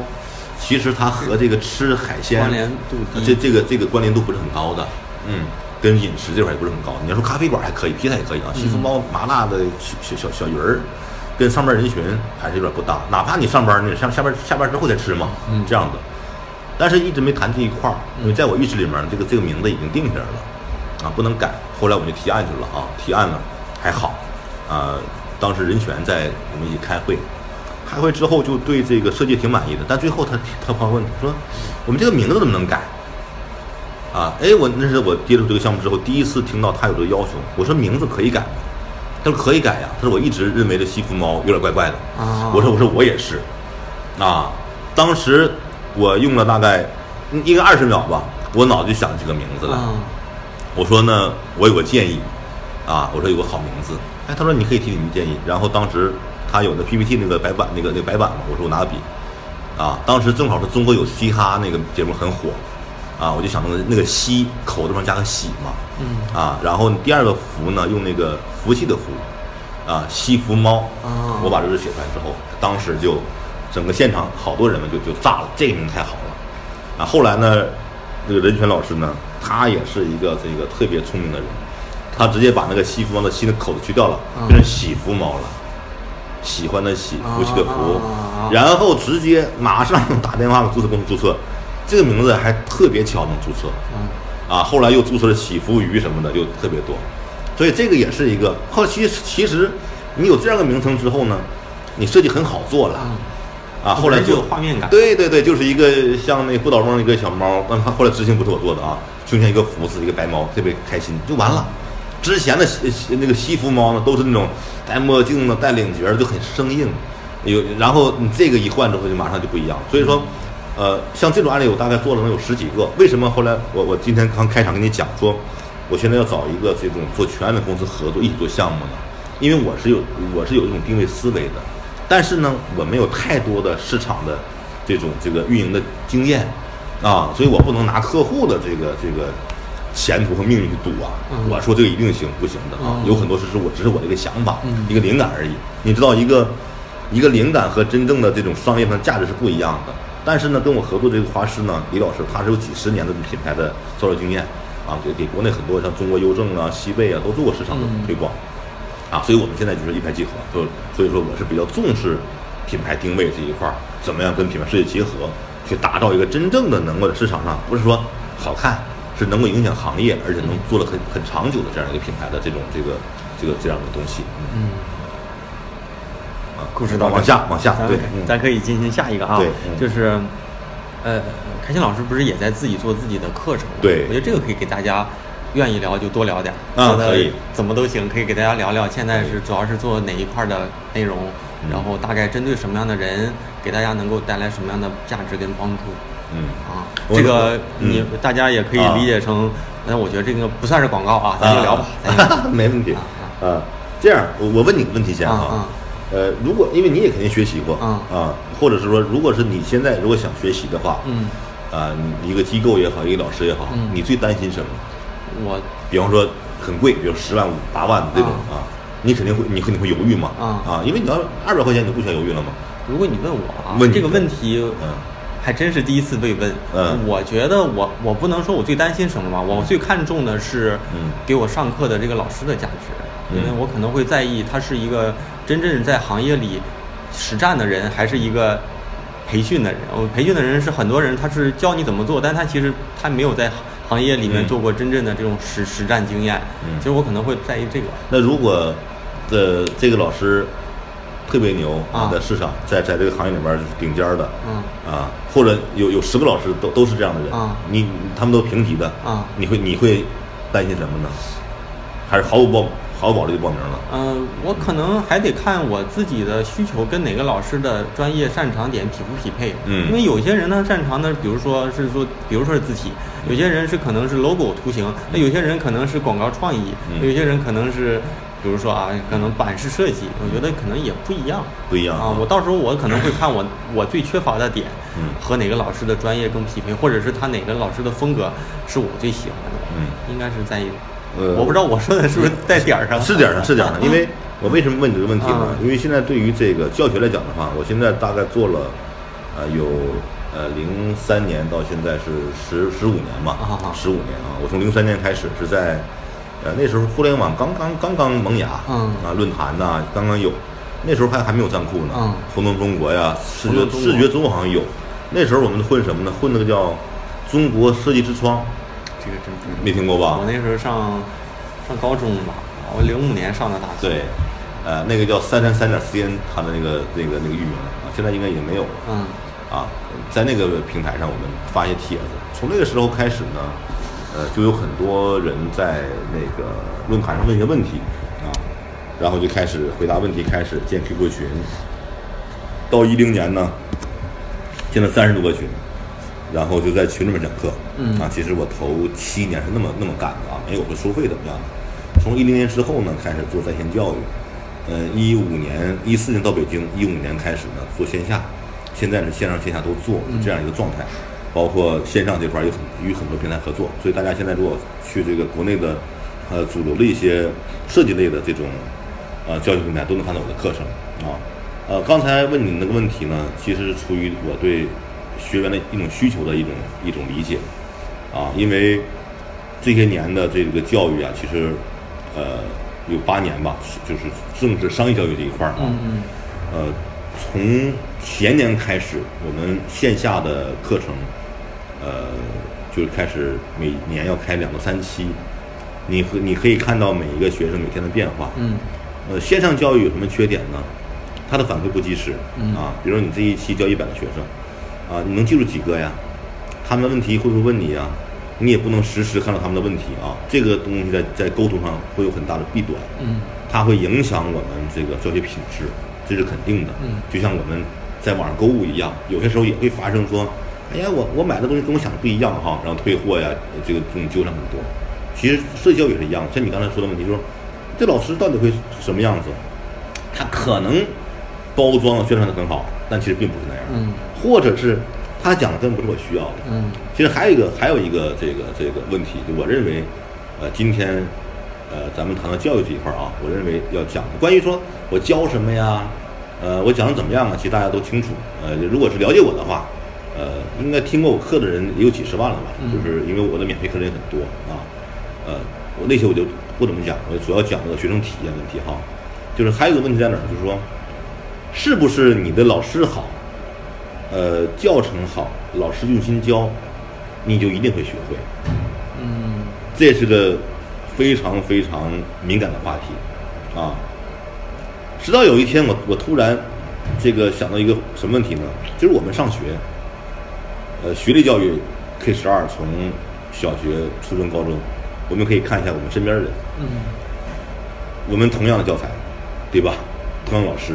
其实它和这个吃海鲜关联度这这个这个关联度不是很高的，嗯，跟饮食这块也不是很高。你要说咖啡馆还可以，披萨也可以啊，西风包麻辣的小小小小鱼儿，跟上班人群还是有点不搭。哪怕你上班，你上下班下班之后再吃嘛，嗯这样子。但是一直没谈这一块儿，因为在我意识里面，这个这个名字已经定下来了，啊，不能改。后来我们就提案去了啊，提案了还好，啊，当时任泉在我们一起开会，开会之后就对这个设计挺满意的，但最后他他朋友问说，我们这个名字怎么能改？啊，哎，我那是我接触这个项目之后第一次听到他有这个要求，我说名字可以改吗？他说可以改呀，他说我一直认为这西服猫有点怪怪的，啊我说我说我也是，啊，当时我用了大概嗯应该二十秒吧，我脑子就想起个名字来。啊我说呢，我有个建议，啊，我说有个好名字。哎，他说你可以提你的建议。然后当时他有那 PPT 那个白板那个那个白板嘛，我说我拿个笔，啊，当时正好是中国有嘻哈那个节目很火，啊，我就想那个那个西口子上加个喜嘛，嗯。啊，然后第二个福呢用那个福气的福，啊，西福猫，啊。我把这字写出来之后，当时就整个现场好多人们就就炸了，这个名太好了，啊，后来呢，这个任泉老师呢，他也是一个这个特别聪明的人，他直接把那个西福猫的西的口子去掉了，啊变成喜福猫了。喜欢的喜，福气的福然后直接马上打电话给注册公司注册，这个名字还特别巧能注册，嗯啊，后来又注册了喜福鱼什么的，就特别多，所以这个也是一个。后期其实你有这样的名称之后呢，你设计很好做了，啊，后来就有画面感对对对，就是一个像那不倒翁一个小猫，但它后来执行不是我做的啊，胸前一个福字，一个白猫，特别开心，就完了。之前的西西那个西服猫呢，都是那种戴墨镜的、戴领结儿，就很生硬。有，然后你这个一换之后，就马上就不一样。所以说，呃，像这种案例，我大概做了能有十几个。为什么后来我我今天刚开场跟你讲说，我现在要找一个这种做全案的公司合作一起做项目呢？因为我是有我是有这种定位思维的，但是呢，我没有太多的市场的这种这个运营的经验啊，所以我不能拿客户的这个这个前途和命运去赌啊。嗯我说这个一定行，不行的啊，嗯有很多事是我只是我的一个想法，嗯一个灵感而已。你知道一个一个灵感和真正的这种商业上的价值是不一样的。但是呢，跟我合作这个画师呢，李老师他是有几十年的品牌的销售经验啊，给给国内很多像中国邮政啊、西贝啊都做过市场的推广。啊，所以我们现在就是一拍即合，就所以说我是比较重视品牌定位这一块儿，怎么样跟品牌设计结合，去打造一个真正的能够在市场上不是说好看，是能够影响行业，而且能做的很很长久的这样一个品牌的这种这个这个这样的东西。嗯，故事到往下往下，咱对，嗯。咱可以进行下一个啊，对嗯。就是，呃，开心老师不是也在自己做自己的课程吗？对。我觉得这个可以给大家愿意聊就多聊点儿，啊可以。怎么都行，可以给大家聊聊现在是主要是做哪一块儿的内容，嗯。然后大概针对什么样的人，给大家能够带来什么样的价值跟帮助。嗯。啊，这个嗯。你大家也可以啊。理解成，那我觉得这个不算是广告啊，咱就 聊吧，没问题。啊啊。这样，我我问你个问题先啊啊，呃，如果因为你也肯定学习过啊啊，或者是说，如果是你现在如果想学习的话，嗯，啊，你一个机构也好，一个老师也好嗯，你最担心什么？我比方说很贵，比如十万、五八万的这种啊，你肯定会，你肯定会犹豫嘛？啊啊，因为你要二百块钱，你不想犹豫了吗？如果你问我啊，问这个问题，嗯还真是第一次被问。嗯我觉得我我不能说我最担心什么吧，我最看重的是嗯给我上课的这个老师的价值，嗯因为我可能会在意他是一个真正在行业里实战的人，还是一个培训的人。我培训的人是很多人，他是教你怎么做，但他其实他没有在行业里面嗯做过真正的这种实实战经验。嗯其实我可能会在意这个。那如果呃这个老师特别牛啊在市场在在这个行业里边儿就是顶尖儿的，嗯啊，或者有有十个老师都都是这样的人，啊你他们都平级的，啊你会你会担心什么呢？还是毫无抱毫不保留就报名了。嗯、我可能还得看我自己的需求跟哪个老师的专业擅长点匹不匹配。嗯因为有些人呢擅长的，比如说是做，比如说是字体，有些人是可能是 logo 图形，那有些人可能是广告创意，嗯有些人可能是。比如说啊，可能版式设计，我觉得可能也不一样。不一样啊！我到时候我可能会看我 我最缺乏的点，嗯和哪个老师的专业更匹配，或者是他哪个老师的风格是我最喜欢的。嗯，应该是在，呃我不知道我说的是不是在点儿上。是点儿上，是点儿上。因为我为什么问你这个问题呢？嗯因为现在对于这个教学来讲的话，我现在大概做了，呃，有呃零三年到现在是十十五年嘛啊啊，十五年啊。我从零三年开始是在，呃，那时候互联网刚刚刚刚萌芽，嗯啊，论坛呐、刚刚有，那时候还还没有站酷呢，嗯活动中国呀，视觉视觉中国好像有，那时候我们混什么呢？混那个叫中国设计之窗，没听过吧我？那时候上上高中吧，我零五年上的大学。对，呃，那个叫三三三点 cn，它的那个那个那个域名啊，现在应该已经没有了。嗯啊，在那个平台上我们发一些帖子，从那个时候开始呢，呃，就有很多人在那个论坛上问一些问题啊，然后就开始回答问题，开始建 QQ 群。到一零年呢，建了三十多个群，然后就在群里面讲课。嗯啊，其实我头七年是那么那么干的啊，没有个收费怎么样的。从一零年之后呢，开始做在线教育。呃，一五年、一四年到北京，一五年开始呢做线下，现在是线上线下都做，是这样一个状态。包括线上这块儿有很与很多平台合作，所以大家现在如果去这个国内的呃主流的一些设计类的这种呃教育平台，都能看到我的课程啊。呃，刚才问你那个问题呢，其实是出于我对学员的一种需求的一种一种理解啊，因为这些年的这个教育啊，其实呃有八年吧，是就是正是商业教育这一块儿啊，嗯嗯呃，从前年开始，我们线下的课程，呃，就是开始每年要开两到三期，你和你可以看到每一个学生每天的变化。嗯呃，线上教育有什么缺点呢？它的反馈不及时嗯啊，比如说你这一期教一百个学生，啊，你能记住几个呀？他们的问题会不会问你呀？你也不能实时看到他们的问题啊，这个东西在在沟通上会有很大的弊端。嗯它会影响我们这个教学品质，这是肯定的。嗯就像我们在网上购物一样，有些时候也会发生说，哎呀，我我买的东西跟我想的不一样哈，然后退货呀，这个这种纠缠很多。其实社交也是一样，像你刚才说的问题，就是说这老师到底会是什么样子？他可能包装宣传的很好，但其实并不是那样的，嗯或者是他讲的根本不是我需要的。嗯其实还有一个，还有一个这个这个问题，就我认为，呃，今天，呃，咱们谈到教育这一块儿啊，我认为要讲的关于说我教什么呀，呃，我讲的怎么样啊，其实大家都清楚。呃，如果是了解我的话，呃，应该听过我课的人也有几十万了吧？嗯就是因为我的免费课程也很多啊，呃，我那些我就不怎么讲，我主要讲这个学生体验问题哈。就是还有一个问题在哪儿，就是说，是不是你的老师好，呃，教程好，老师用心教，你就一定会学会？嗯这是个非常非常敏感的话题啊。直到有一天我，我突然这个想到一个什么问题呢？就是我们上学，呃，学历教育 K 十二从小学、初中、高中，我们可以看一下我们身边的人，嗯我们同样的教材，对吧？同样的老师，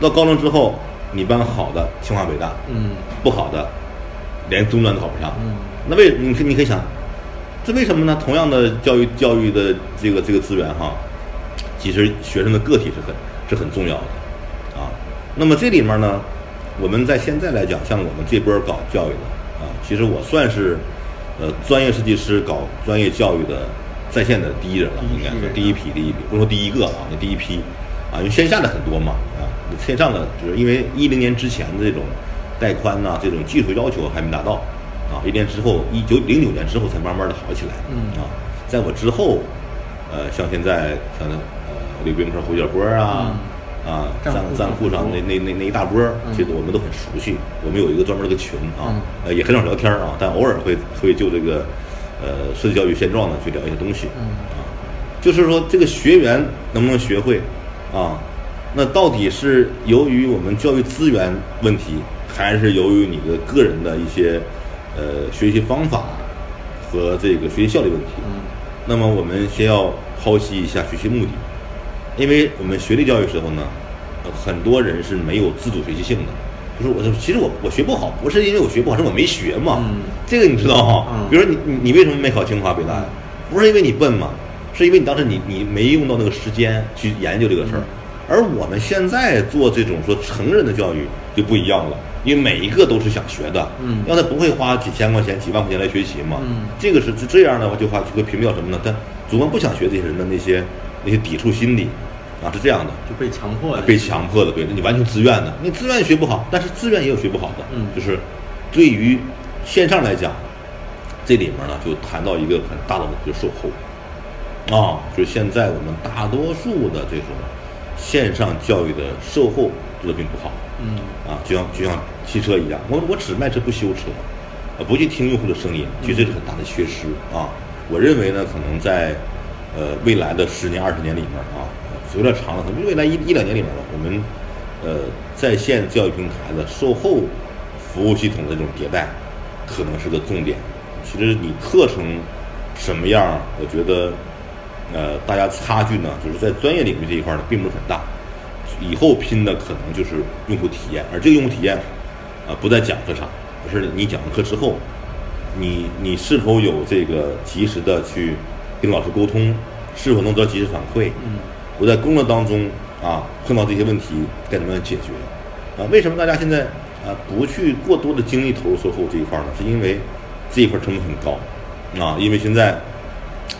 到高中之后，你班好的清华北大，嗯不好的连中专都考不上。嗯那为你可你可以想，这为什么呢？同样的教育教育的这个这个资源哈，其实学生的个体是很是很重要的啊。那么这里面呢，我们在现在来讲，像我们这波搞教育的啊，其实我算是呃专业设计师搞专业教育的在线的第一人了，应该说第一批第一批，不是说第一个啊，那第一批啊，因为线下的很多嘛啊，线上的就是因为一零年之前的这种带宽呐、这种技术要求还没达到啊，一年之后，一九零九年之后才慢慢的好起来嗯啊，在我之后，呃，像现在像呃刘冰科、胡小波啊。啊，站站库站库上那那那那一大波其实我们都很熟悉。我们有一个专门的个群啊嗯，呃，也很少聊天儿啊，但偶尔会会就这个呃设计教育现状呢去聊一些东西。嗯啊，就是说这个学员能不能学会啊？那到底是由于我们教育资源问题，还是由于你的个人的一些呃学习方法和这个学习效率问题？嗯那么我们先要剖析一下学习目的，因为我们学历教育时候呢，呃很多人是没有自主学习性的。就是我说，其实我我学不好，不是因为我学不好，是我没学嘛。嗯这个你知道哈？嗯比如说你你你为什么没考清华北大呀？不是因为你笨嘛，是因为你当时你你没用到那个时间去研究这个事儿。而我们现在做这种说成人的教育就不一样了，因为每一个都是想学的，嗯要他不会花几千块钱、几万块钱来学习嘛，嗯这个是是这样的话，就话就会屏蔽掉什么呢？他主观不想学这些人的那些那些抵触心理啊，是这样的。就被强迫的，被强迫的，对，你完全自愿的，你自愿学不好，但是自愿也有学不好的，嗯就是对于线上来讲，这里面呢就谈到一个很大的问题，就是售后，啊，就是现在我们大多数的这种线上教育的售后做的并不好，嗯啊，就像就像汽车一样，我我只卖车不修车，呃，不去听用户的声音，其实这是很大的缺失啊。我认为呢，可能在呃未来的十年、二十年里面啊，有点长了，可能未来一一两年里面吧，我们呃在线教育平台的售后服务系统的这种迭代，可能是个重点。其实你课程什么样，我觉得呃大家差距呢，就是在专业领域这一块呢，并不是很大。以后拼的可能就是用户体验，而这个用户体验，啊、不在讲课上，而是你讲完课之后，你你是否有这个及时的去跟老师沟通，是否能得到及时反馈？嗯，我在工作当中啊碰到这些问题该怎么样解决？啊，为什么大家现在啊不去过多的精力投入售后这一块呢？是因为这一块成本很高啊，因为现在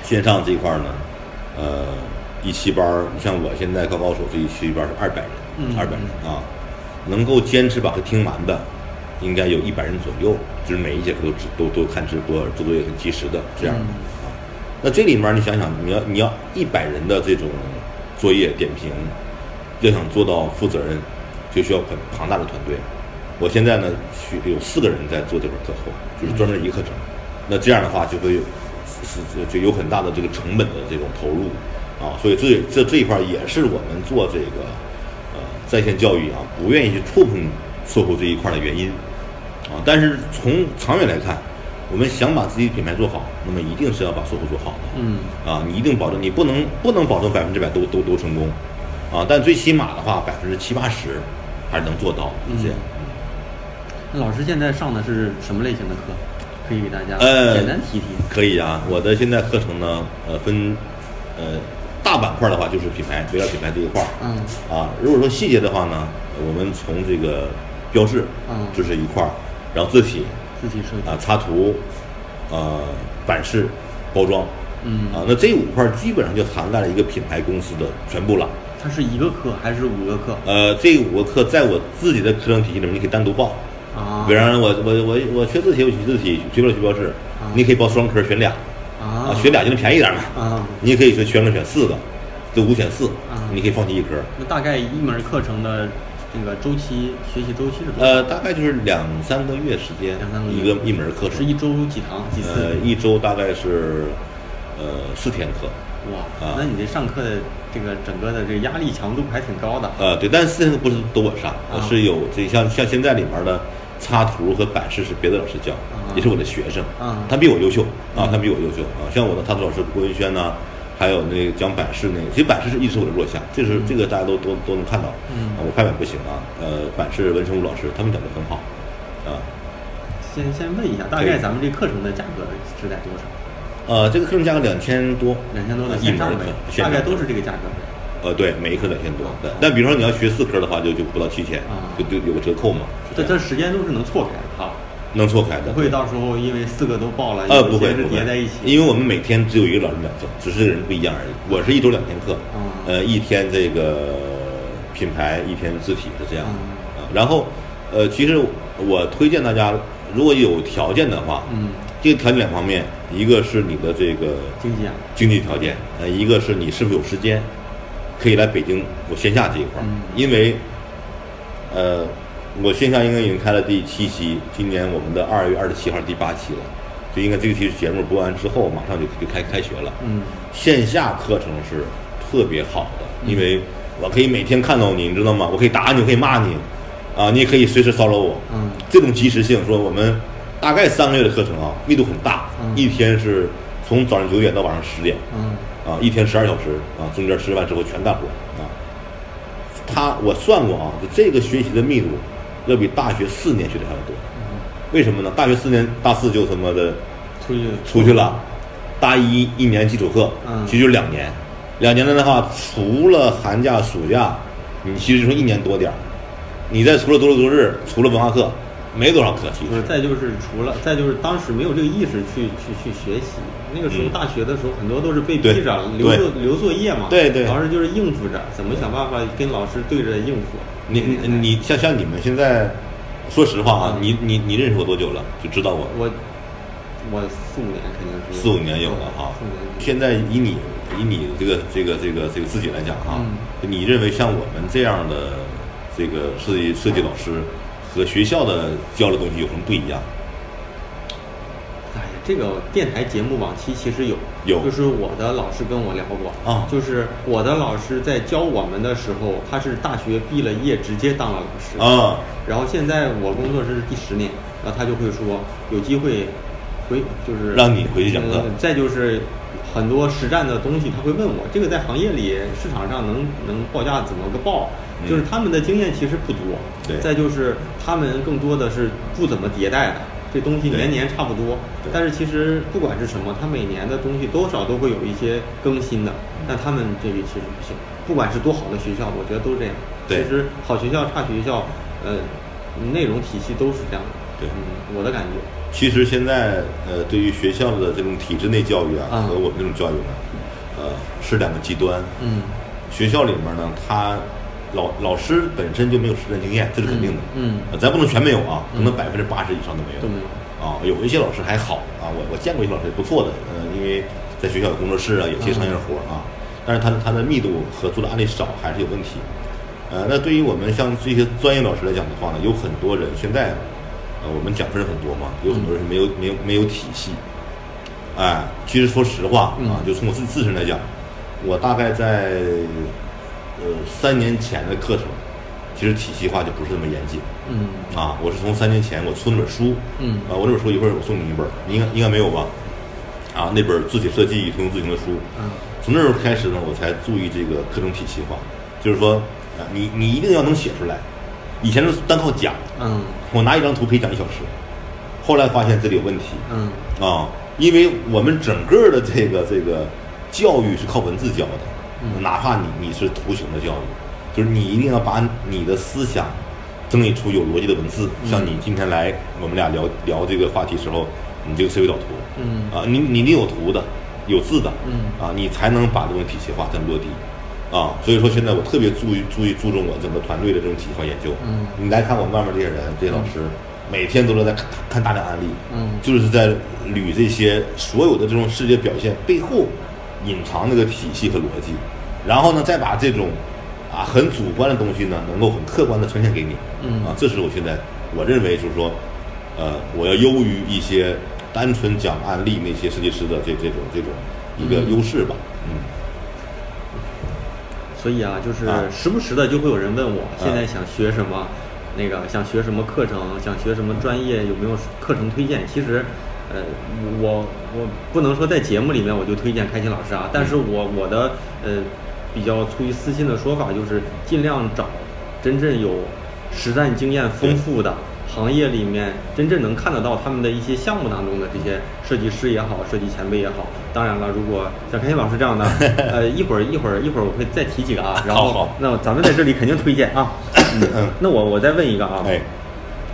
线上这一块呢，呃，一期班儿，你像我现在高高手这一期班儿是二百人，嗯二百人啊，能够坚持把它听完的，应该有一百人左右，就是每一节课都直都都看直播，做作业很及时的这样的。嗯啊。那这里面你想想，你要你要一百人的这种作业点评，要想做到负责任，就需要很庞大的团队。我现在呢，需有四个人在做这门课后，就是专门一个课程。那这样的话，就会有就有很大的这个成本的这种投入啊，所以这这这一块也是我们做这个呃在线教育啊，不愿意去触碰售后这一块的原因啊。但是从长远来看，我们想把自己品牌做好，那么一定是要把售后做好的。嗯啊，你一定保证，你不能不能保证百分之百都都都成功，啊，但最起码的话，百分之七八十还是能做到嗯这样。那老师现在上的是什么类型的课？可以给大家呃，简单提提。可以啊，我的现在课程呢，呃，分呃大板块的话就是品牌，围绕品牌这一块儿。嗯啊，如果说细节的话呢，我们从这个标志，嗯这是一块儿，然后字体字体设计啊、插图，呃，版式、包装，嗯啊，那这五块儿基本上就涵盖了一个品牌公司的全部了。它是一个课还是五个课？呃，这五个课在我自己的课程体系里面，你可以单独报。啊比方说我我我我学字体，我学字体，学标学标志，啊你可以报双科选俩，啊选俩就能便宜点嘛。啊，你也可以学全科选四个，就五选四啊，你可以放弃一科。那大概一门课程的这个周期学习周期是多？呃，大概就是两三个月时间两三个，月一个一门课程。是一周几堂几次？呃，一周大概是呃四天课。哇啊，那你这上课的这个整个的这个压力强度还挺高的。呃，对，但是四天课不是都我上，啊是有这像像现在里面的插图和版式是别的老师教，啊。也是我的学生，啊。他比我优秀啊，他比我优秀啊。像我的插图老师郭文轩呐，还有那个讲版式那个，其实版式是一直我的弱项，这是、这个大家都都都能看到，嗯。啊，我拍板不行啊，呃，版式文成武老师他们讲的很好，啊，先先问一下，大概咱们这课程的价格是在多少？呃，这个课程价格两千多，两千多的呃一门课线上呗，，线上大概都是这个价格呗。呃，对，每一科两千多，对。但比如说你要学四科的话，就就不到七千啊，就就有个折扣嘛，这这时间都是能错开的哈，能错开的，不会到时候因为四个都报了，呃，不会不会叠在一起。因为我们每天只有一个老师讲课，只是人不一样而已。我是一周两天课，嗯呃，一天这个品牌，一天字体是这样的。嗯啊然后，呃，其实我推荐大家，如果有条件的话，嗯，这个条件两方面，一个是你的这个经济啊，经济条件，呃，一个是你是否有时间，可以来北京我线下这一块儿，嗯。因为，呃，我线下应该已经开了第七期，今年我们的二月二十七号第八期了，就应该这个期节目播完之后，马上就就开开学了。嗯。线下课程是特别好的，因为我可以每天看到你，你知道吗？我可以打你，我可以骂你，啊，你也可以随时骚扰我。嗯。这种及时性，说我们大概三个月的课程啊，密度很大，嗯。一天是从早上九点到晚上十点，嗯啊，一天十二小时啊，中间吃饭之后全干活啊。他我算过啊，就这个学习的密度要比大学四年学的还要多。为什么呢？大学四年大四就他妈的出去出去了，大一一年基础课，嗯其实就两年，两年的话，除了寒假暑假，你其实就剩一年多点儿。你再除了周六周日，除了文化课，没多少课，其实，再就是除了，再就是当时没有这个意识去去去学习。那个时候嗯大学的时候，很多都是被逼着留作留作业嘛。对对老师就是应付着，怎么想办法跟老师对着应付。你你你像像你们现在，说实话啊，嗯你你你认识我多久了？就知道我我我四五年肯定是四五年有了哈四五年。现在以你以你这个这个这个这个自己来讲哈，嗯你认为像我们这样的这个设计设计老师和学校的教的东西有什么不一样？这个电台节目往期其实有有。就是我的老师跟我聊过。啊。就是我的老师在教我们的时候，他是大学毕了业直接当了老师。啊，然后现在我工作是第十年，然后他就会说有机会回就是让你回去讲课呃再就是很多实战的东西，他会问我这个在行业里市场上能能报价怎么个报？嗯。就是他们的经验其实不多，对。再就是他们更多的是不怎么迭代的，这东西年年差不多。但是其实不管是什么，它每年的东西多少都会有一些更新的，那他们这个其实不行。不管是多好的学校，我觉得都是这样。对其实好学校、差学校，呃，内容体系都是这样的。对嗯，我的感觉。其实现在呃，对于学校的这种体制内教育啊，嗯和我们这种教育呢，呃，是两个极端。嗯学校里面呢，他老老师本身就没有实战经验，这是肯定的。咱不能全没有啊，可能百分之八十以上都没有。都没有啊，有一些老师还好啊，我我见过一些老师也不错的，呃，因为在学校有工作室啊，有些商业活儿啊，但是他的他的密度和做的案例少，还是有问题。呃，那对于我们像这些专业老师来讲的话呢，有很多人现在，呃，我们讲分很多嘛，有很多人是没有没有没有体系。哎，其实说实话啊嗯，就从我自自身来讲，我大概在呃三年前的课程，其实体系化就不是那么严谨。嗯。啊，我是从三年前我出那本书，嗯。啊，我那本书一会儿我送你一本，你应该应该没有吧？啊，那本字体设计通用字形的书，嗯。从那时候开始呢，我才注意这个课程体系化，就是说，啊，你你一定要能写出来，以前是单靠讲，嗯。我拿一张图可以讲一小时，后来发现这里有问题，嗯。啊，因为我们整个的这个这个教育是靠文字教的，嗯哪怕你你是图形的教育，就是你一定要把你的思想整理出有逻辑的文字。嗯像你今天来我们俩聊聊这个话题时候，你这个思维导图，嗯啊，你你得有图的，有字的，嗯啊，你才能把这种体系化才能落地。啊，所以说现在我特别注意注意注重我整个团队的这种体系化研究。嗯你来看我们外面这些人，这些老师，每天都是在看看大量案例，嗯就是在捋这些所有的这种视觉表现背后隐藏那个体系和逻辑，然后呢，再把这种啊很主观的东西呢，能够很客观的呈现给你，嗯。啊，这是我现在我认为就是说，呃，我要优于一些单纯讲案例那些设计师的这这种这种一个嗯。优势吧，嗯。所以啊，就是啊。时不时的就会有人问我，啊。现在想学什么，那个想学什么课程，想学什么专业，有没有课程推荐？其实，呃，我我不能说在节目里面我就推荐开心老师啊，但是我我的呃比较出于私心的说法就是尽量找真正有实战经验丰富的。行业里面真正能看得到他们的一些项目当中的这些设计师也好，设计前辈也好。当然了，如果像开心老师这样的，呃，一会儿一会儿一会儿我会再提几个啊。然后好好，那咱们在这里肯定推荐啊。嗯那我我再问一个啊，哎，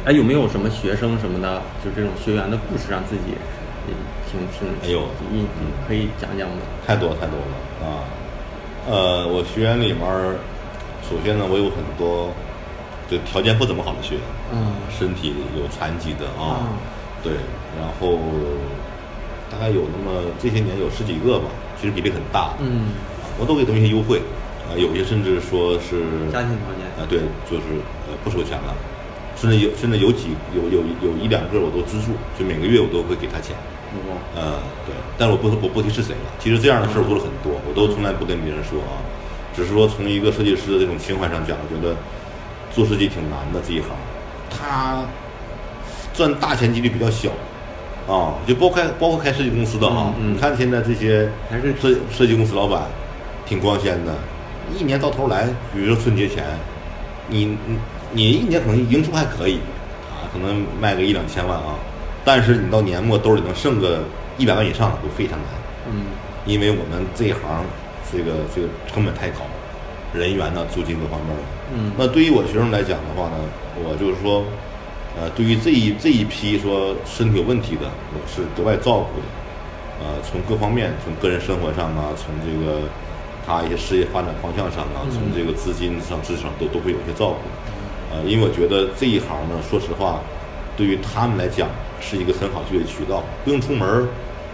哎，有没有什么学生什么的，就这种学员的故事，让自己呃挺挺哎呦你你可以讲讲吗？太多太多了啊！呃，我学员里面儿，首先呢，我有很多就条件不怎么好的学员，嗯。身体有残疾的啊，啊对，然后大概有那么这些年有十几个吧，其实比例很大，嗯，我都给他们一些优惠，啊、有些甚至说是家庭条件。啊、对，就是呃不收钱了，甚至有甚至有几有有有一两个我都资助，就每个月我都会给他钱，我呃，对，但是我不我不提是谁了。其实这样的事儿我做了很多，我都从来不跟别人说啊，只是说从一个设计师的这种情怀上讲，我觉得做设计挺难的这一行，他赚大钱几率比较小，啊，就包括开包括开设计公司的啊，嗯嗯。你看现在这些还是设设计公司老板挺光鲜的，一年到头来，比如说春节前，你你你一年可能营收还可以啊，可能卖个一两千万啊，但是你到年末兜里能剩个一百万以上都非常难。嗯因为我们这一行这个这个成本太高，人员呢、租金各方面的。嗯那对于我学生来讲的话呢，我就是说，呃，对于这一这一批说身体有问题的，我是格外照顾的。呃，从各方面，从个人生活上啊，从这个他一些事业发展方向上啊，从这个资金上、知识上都都会有些照顾。呃，因为我觉得这一行呢，说实话，对于他们来讲是一个很好就业渠道，不用出门儿，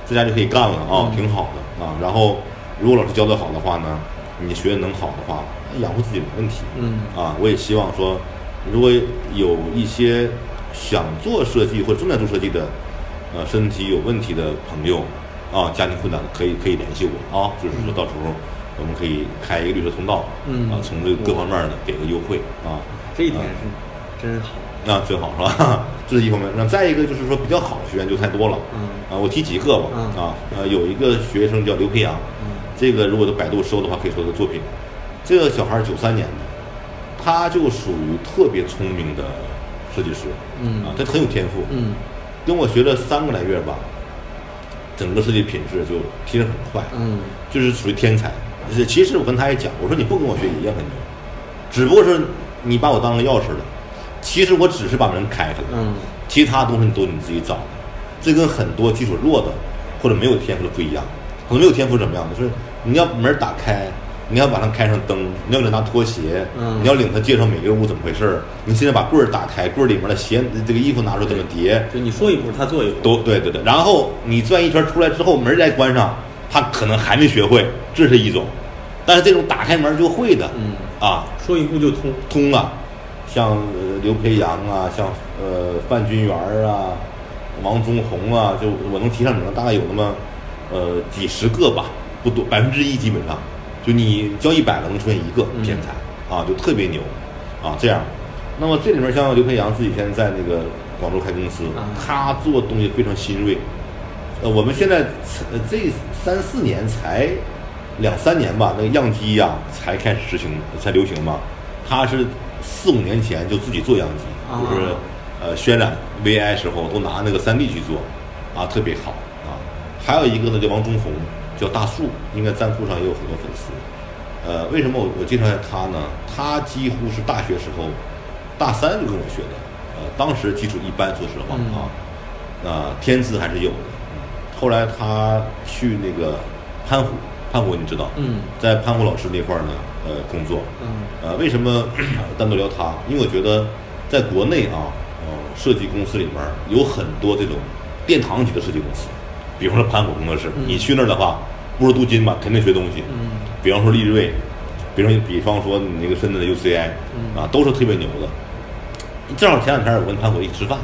在家就可以干了啊，挺好的啊。然后，如果老师教的好的话呢，你学的能好的话，养活自己没问题。嗯啊，我也希望说，如果有一些想做设计或者正在做设计的，呃，身体有问题的朋友，啊，家庭困难的可以可以联系我啊，就是说到时候我们可以开一个绿色通道，嗯啊，从这各方面的给个优惠啊，这一点是真好。那真好是吧？这是一方面。那再一个就是说比较好的学员就太多了，嗯。啊，我提几个吧，嗯。啊，呃，有一个学生叫刘培阳，嗯。这个如果在百度搜的话，可以搜他的作品。这个小孩九三年的，他就属于特别聪明的设计师，嗯。啊，他很有天赋，嗯。跟我学了三个来月吧，整个设计品质就提升很快，嗯。就是属于天才。是其实我跟他也讲，我说你不跟我学也一样很牛，只不过是你把我当个钥匙了，其实我只是把门开开了，嗯其他东西都你自己找的。这跟很多基础弱的或者没有天赋的不一样。可能没有天赋是怎么样的？就是你要门打开，你要把它开上灯，你要给他拿拖鞋，嗯你要领他介绍每个屋怎么回事儿。你现在把柜儿打开，柜儿里面的鞋这个衣服拿出怎么叠，就你说一步，他做一步。都对对对。然后你转一圈出来之后，门再关上，他可能还没学会，这是一种。但是这种打开门就会的，嗯啊，说一步就通。通了，像呃刘培阳啊，像呃范君元儿啊，王中红啊，就我能提上名的大概有那么呃几十个吧，不多，百分之一基本上，就你交一百个能出现一个嗯天才、啊，就特别牛啊这样。那么这里面像刘培阳自己现在在那个广州开公司，啊他做东西非常新锐。呃，我们现在呃这三四年才两三年吧，那个样机呀、才开始实行才流行嘛。他是四五年前就自己做样机，啊就是呃渲染 VI 时候都拿那个三 D 去做，啊特别好啊。还有一个呢叫王中红，叫大树，应该站酷上也有很多粉丝。呃，为什么我我介绍一下他呢？他几乎是大学时候大三就跟我学的，呃，当时基础一般，说实话嗯啊，啊、天资还是有的。嗯后来他去那个潘虎，潘虎你知道，嗯在潘虎老师那块儿呢，呃，工作。嗯呃，为什么 单独聊他？因为我觉得在国内啊，呃，设计公司里面有很多这种殿堂级的设计公司，比方说潘虎工作室，嗯你去那儿的话，不如镀金吧，肯定学东西。嗯比方说利瑞，比方比方说你那个深圳的 UCI，嗯啊，都是特别牛的。正好前两天我跟潘虎一起吃饭，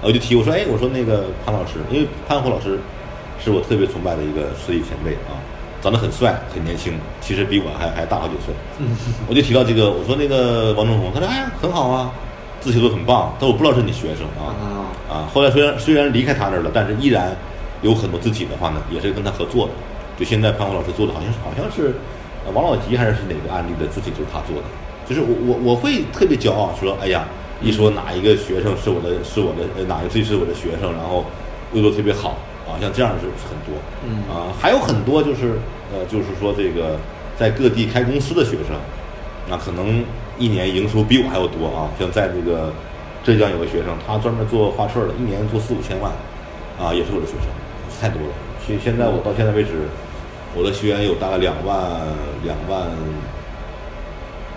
我就提我说，哎，我说那个潘老师，因为潘虎老师是我特别崇拜的一个设计前辈啊，长得很帅，很年轻，其实比我还还大好几岁。我就提到这个，我说那个王中红，他说哎呀很好啊，字写都很棒，但我不知道是你学生啊啊啊。后来虽然虽然离开他那儿了，但是依然有很多字体的话呢，也是跟他合作的。就现在潘虹老师做的好像是好像是呃王老吉还是是哪个案例的字体就是他做的，就是我我我会特别骄傲说，哎呀，一说哪一个学生是我的是我的呃哪一个设计师是我的学生，然后又做特别好啊，像这样是很多，嗯啊，还有很多就是呃就是说这个在各地开公司的学生，那可能一年营收比我还要多啊，像在这个浙江有个学生，他专门做画册的，一年做四五千万，啊，也是我的学生，太多了。现现在我到现在为止，我的学员有大概两万两万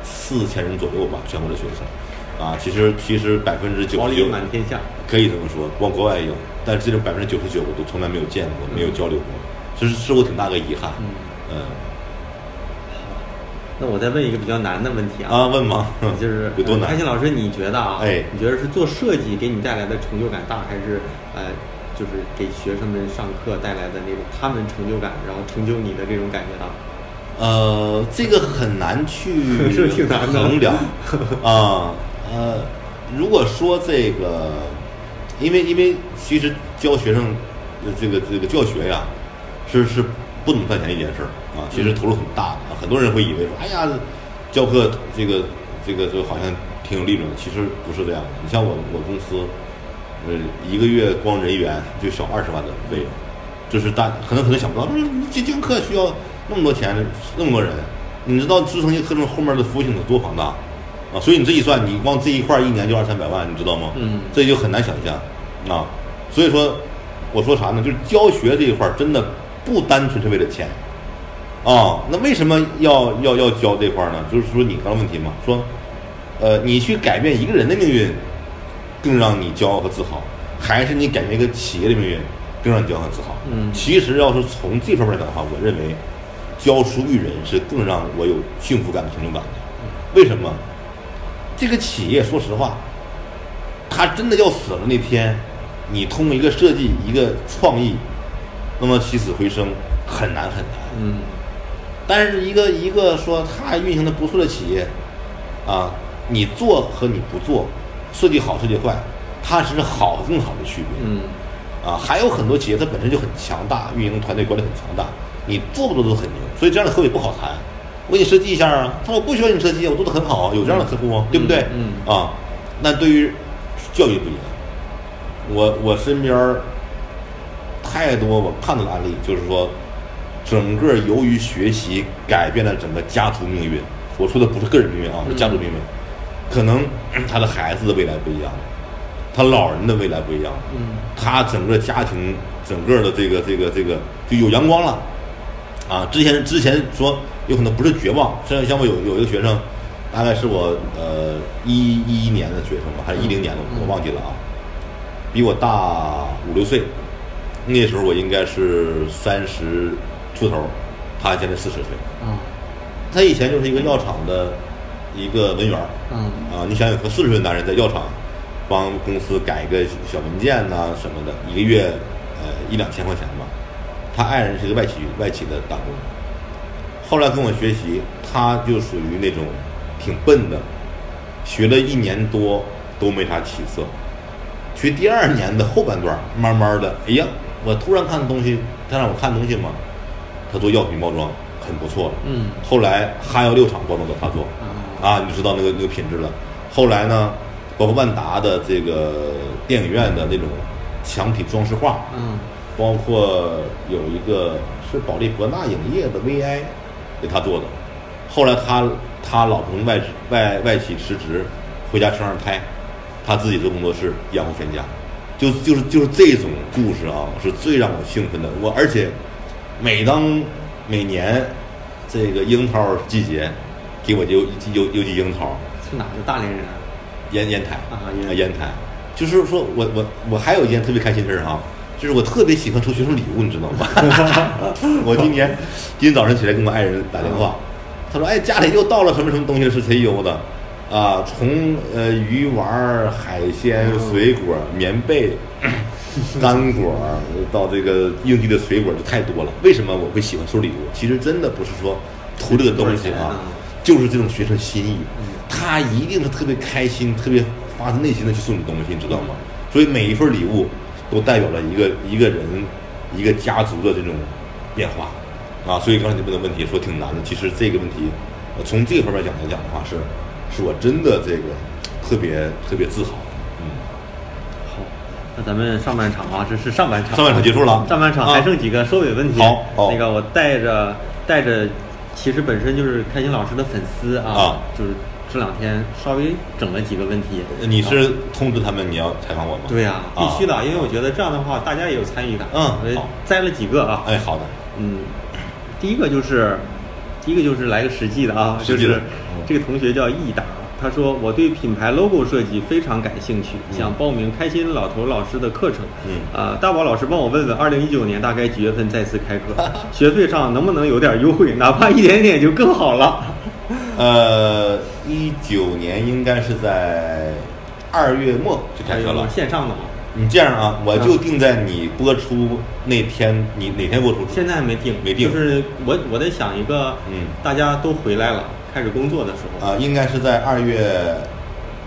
四千人左右吧，全国的学生，啊，其实其实百分之九十九满天下。可以这么说，往国外也有，但是这种百分之九十九我都从来没有见过，没有交流过，这是是我挺大个遗憾。嗯嗯那我再问一个比较难的问题啊，啊，问吗？就是 有多难开心老师，你觉得啊？哎你觉得是做设计给你带来的成就感大，还是呃，就是给学生们上课带来的那种他们成就感，然后成就你的这种感觉大？呃，这个很难去 衡量啊。呃，如果说这个，因为因为其实教学生呃这个这个教学呀，是是不能赚钱一件事儿啊，其实投入很大的啊。很多人会以为说，哎呀，教课这个这个就好像挺有利润的，其实不是这样的。你像我我公司，呃，一个月光人员就小二十万的费用，这是大可能可能想不到，说这讲课需要那么多钱，那么多人，你知道支撑一个课程后面的服务性有多庞大啊？所以你这一算，你光这一块儿一年就二三百万，你知道吗？嗯这就很难想象啊。所以说，我说啥呢？就是教学这一块儿真的不单纯是为了钱啊。那为什么要要要教这块儿呢？就是说你刚刚问题嘛，说，呃，你去改变一个人的命运，更让你骄傲和自豪，还是你改变一个企业的命运，更让你骄傲和自豪？嗯其实要是从这方面讲的话，我认为教书育人是更让我有幸福感和、成就感的。为什么？这个企业说实话，他真的要死了那天，你通过一个设计、一个创意，那么起死回生很难很难。嗯但是一个一个说它运行的不错的企业，啊，你做和你不做，设计好设计坏，它只是好和更好的区别。嗯啊，还有很多企业它本身就很强大，运营团队管理很强大，你做不做都很牛，所以这样的客户也不好谈。我给你设计一下啊，他说我不需要你设计，我做的很好啊，有这样的客户吗，对不对？嗯啊，那对于教育不一样，我我身边儿太多我看到的案例，就是说，整个由于学习改变了整个家族命运。我说的不是个人命运啊，是家族命运。可能 他的孩子的未来不一样，他老人的未来不一样，嗯他整个家庭整个的这个这个这个就有阳光了，啊，之前之前说有可能不是绝望，像像我有有一个学生，大概是我呃一一一年的学生吧，还是一零年的，我忘记了啊，比我大五六岁，那时候我应该是三十出头，他现在四十岁，啊他以前就是一个药厂的一个文员，嗯。啊，你想想，和四十岁的男人在药厂帮公司改一个小文件呐、什么的，一个月呃一两千块钱吧。他爱人是一个外企外企的打工，后来跟我学习，他就属于那种挺笨的，学了一年多都没啥起色。学第二年的后半段，慢慢的，哎呀，我突然看东西，他让我看东西嘛，他做药品包装很不错了。嗯后来哈药六厂包装都他做，啊啊，你知道那个那个品质了。后来呢，包括万达的这个电影院的那种墙体装饰画，嗯包括有一个是保利博纳影业的 VI，给他做的。后来他他老婆从外外外企辞职，回家生二胎，他自己做工作室养活全家，就就是就是这种故事啊，是最让我兴奋的。我而且每当每年这个樱桃季节，给我邮邮邮寄樱桃，是哪个大连人啊？烟烟台啊烟台烟台，就是说我我我还有一件特别开心的事儿哈，就是我特别喜欢收学生礼物，你知道吗？我今年今天早上起来跟我爱人打电话，他说哎家里又到了什么什么东西是谁邮的？啊，从呃鱼丸儿、海鲜、水果、棉被、干果儿到这个应季的水果就太多了。为什么我会喜欢收礼物？其实真的不是说图这个东西啊，就是这种学生心意，他一定是特别开心、特别发自内心的去送你东西，你知道吗？所以每一份礼物都代表了一个一个人、一个家族的这种变化啊。所以刚才你问的问题说挺难的，其实这个问题，呃从这个方面讲来讲的话，是是我真的这个特别特别自豪。嗯，好，那咱们上半场啊，这是上半场，上半场结束了上半场啊还剩几个收尾问题。好好那个我带着带着，其实本身就是开心老师的粉丝啊，啊就是这两天稍微整了几个问题。你是通知他们你要采访我吗？对呀、必啊须的，因为我觉得这样的话大家也有参与感。嗯我好摘了几个啊，哎，好的，嗯，第一个就是，第一个就是来个实际的啊，就是嗯这个同学叫易达，他说我对品牌 logo 设计非常感兴趣，嗯想报名开心老头老师的课程。嗯啊，大宝老师帮我问问，二零一九年大概几月份再次开课？学费上能不能有点优惠，哪怕一点点就更好了。呃，一九年应该是在二月末就开课了。线上的嘛，你这样啊，我就定在你播出那天，你哪天播出？现在还没定，没定就是我我在想一个，嗯大家都回来了，开始工作的时候，啊，应该是在二月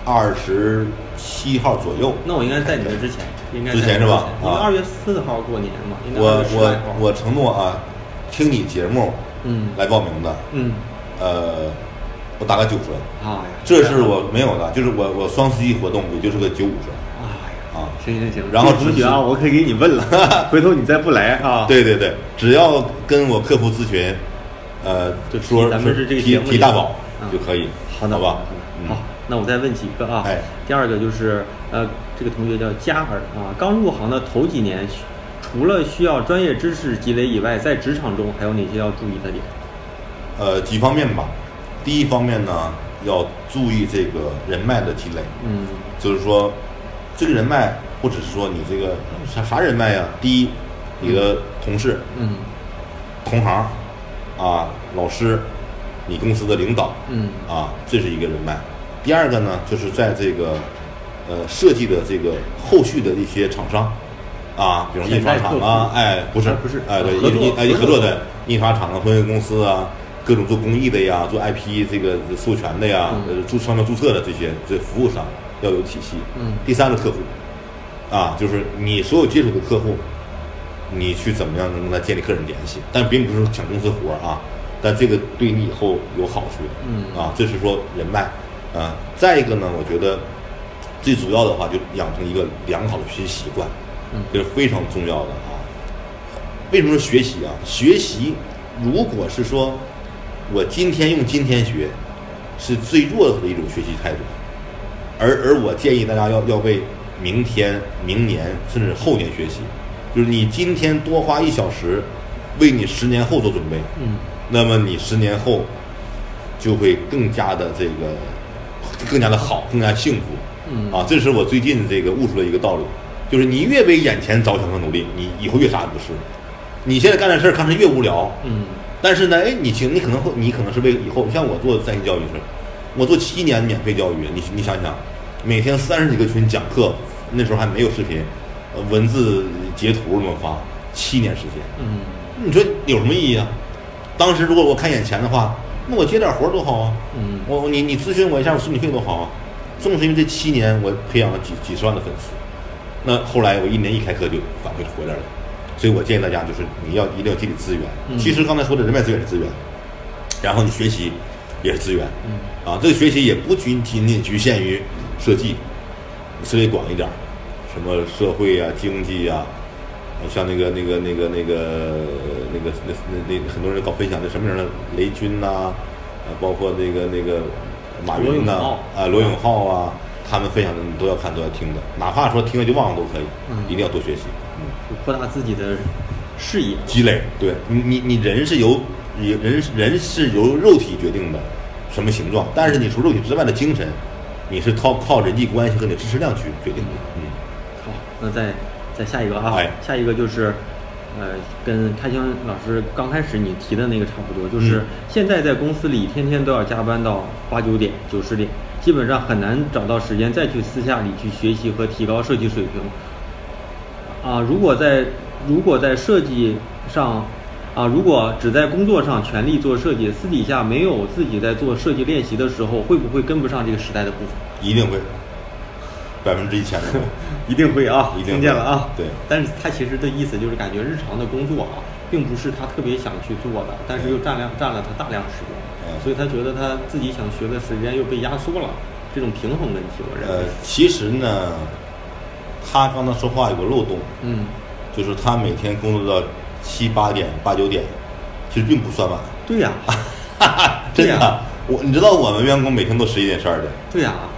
二十七号左右。那我应该在你们之前，应该之前是吧？啊，因为二月四号过年嘛，应该我2月10来号。我我承诺啊，听你节目嗯。来报名的，嗯，呃，我打个九折，啊，这是我没有的，就是我我双十一活动也就是个九五折。哎呀，啊。行行行，然后这个同学啊，我可以给你问了，回头你再不来啊，对对对，只要跟我客服咨询，呃，就说咱们是这个提提大宝嗯就可以，好的，好吧？嗯。好，那我再问几个啊。哎。第二个就是呃，这个同学叫嘉儿啊，刚入行的头几年，除了需要专业知识积累以外，在职场中还有哪些要注意的点？呃，几方面吧。第一方面呢，要注意这个人脉的积累，嗯。就是说，这个人脉，不只是说你这个啥啥人脉呀？第一，你的同事、嗯。同行啊，老师，你公司的领导嗯啊，这是一个人脉。第二个呢，就是在这个呃设计的这个后续的一些厂商啊，比如印刷厂啊，哎，不是啊不是哎对，印印哎合作的印刷厂啊，婚姻公司啊，各种做公益的呀，做 IP 这个授权的呀，嗯呃注商标注册的这些这服务商要有体系。嗯第三个客户啊，就是你所有接触的客户，你去怎么样能跟他建立个人联系，但并不是说抢公司活儿啊，但这个对你以后有好处的。嗯啊，这是说人脉啊。再一个呢，我觉得最主要的话，就养成一个良好的学习习惯，嗯这是非常重要的啊。为什么说学习啊？学习如果是说我今天用今天学，是最弱的一种学习态度。而而我建议大家要要为明天、明年甚至后年学习，就是你今天多花一小时，为你十年后做准备，嗯。那么你十年后就会更加的这个更加的好，更加幸福。嗯。啊，这是我最近这个悟出了一个道理，就是你越为眼前着想和努力，你以后越啥也不是。你现在干的事儿看着越无聊，嗯。但是呢，哎，你行你可能会，你可能是为以后，像我做在线教育是，我做七年免费教育，你你想想，每天三十几个群讲课，那时候还没有视频，呃文字截图那么发，七年时间，嗯你说有什么意义啊？当时如果我看眼前的话，那我接点活儿多好啊！嗯我你你咨询我一下，我收你费多好啊！正是因为这七年，我培养了几几十万的粉丝，那后来我一年一开课就反馈回来了，所以我建议大家就是你要一定要积累资源。嗯其实刚才说的人脉资源是资源，然后你学习也是资源。嗯啊，这个学习也不仅仅仅局限于设计，你涉猎广一点儿，什么社会啊、经济、啊像那个那个那个那个那个那那那很多人搞分享的什么样的雷军呐、啊，包括那个那个马云呐、罗永浩啊，罗永浩啊，他们分享的你都要看都要听的，哪怕说听了就忘了都可以，一定要多学习，嗯，扩大自己的视野。积累，对你你你人是由人人是由肉体决定的什么形状，但是你除肉体之外的精神，你是靠靠人际关系和你的知识量去决定的，嗯。好，那再再下一个啊，哎下一个就是，呃，跟开心老师刚开始你提的那个差不多，就是嗯现在在公司里天天都要加班到八九点、九十点，基本上很难找到时间再去私下里去学习和提高设计水平。啊，如果在如果在设计上，啊，如果只在工作上全力做设计，私底下没有自己在做设计练习的时候，会不会跟不上这个时代的步伐？一定会，百分之一千的会。一定会啊，一定会。听见了啊。对。但是他其实的意思就是感觉日常的工作啊，并不是他特别想去做的，但是又占量占了他大量时间，嗯。所以他觉得他自己想学的时间又被压缩了，这种平衡问题，我认呃为。，其实呢，他刚才说话有个漏洞，嗯，就是他每天工作到七八点、八九点，其实并不算晚。对呀、真的，对呀。我你知道我们员工每天都十一点、十二点？对呀、啊，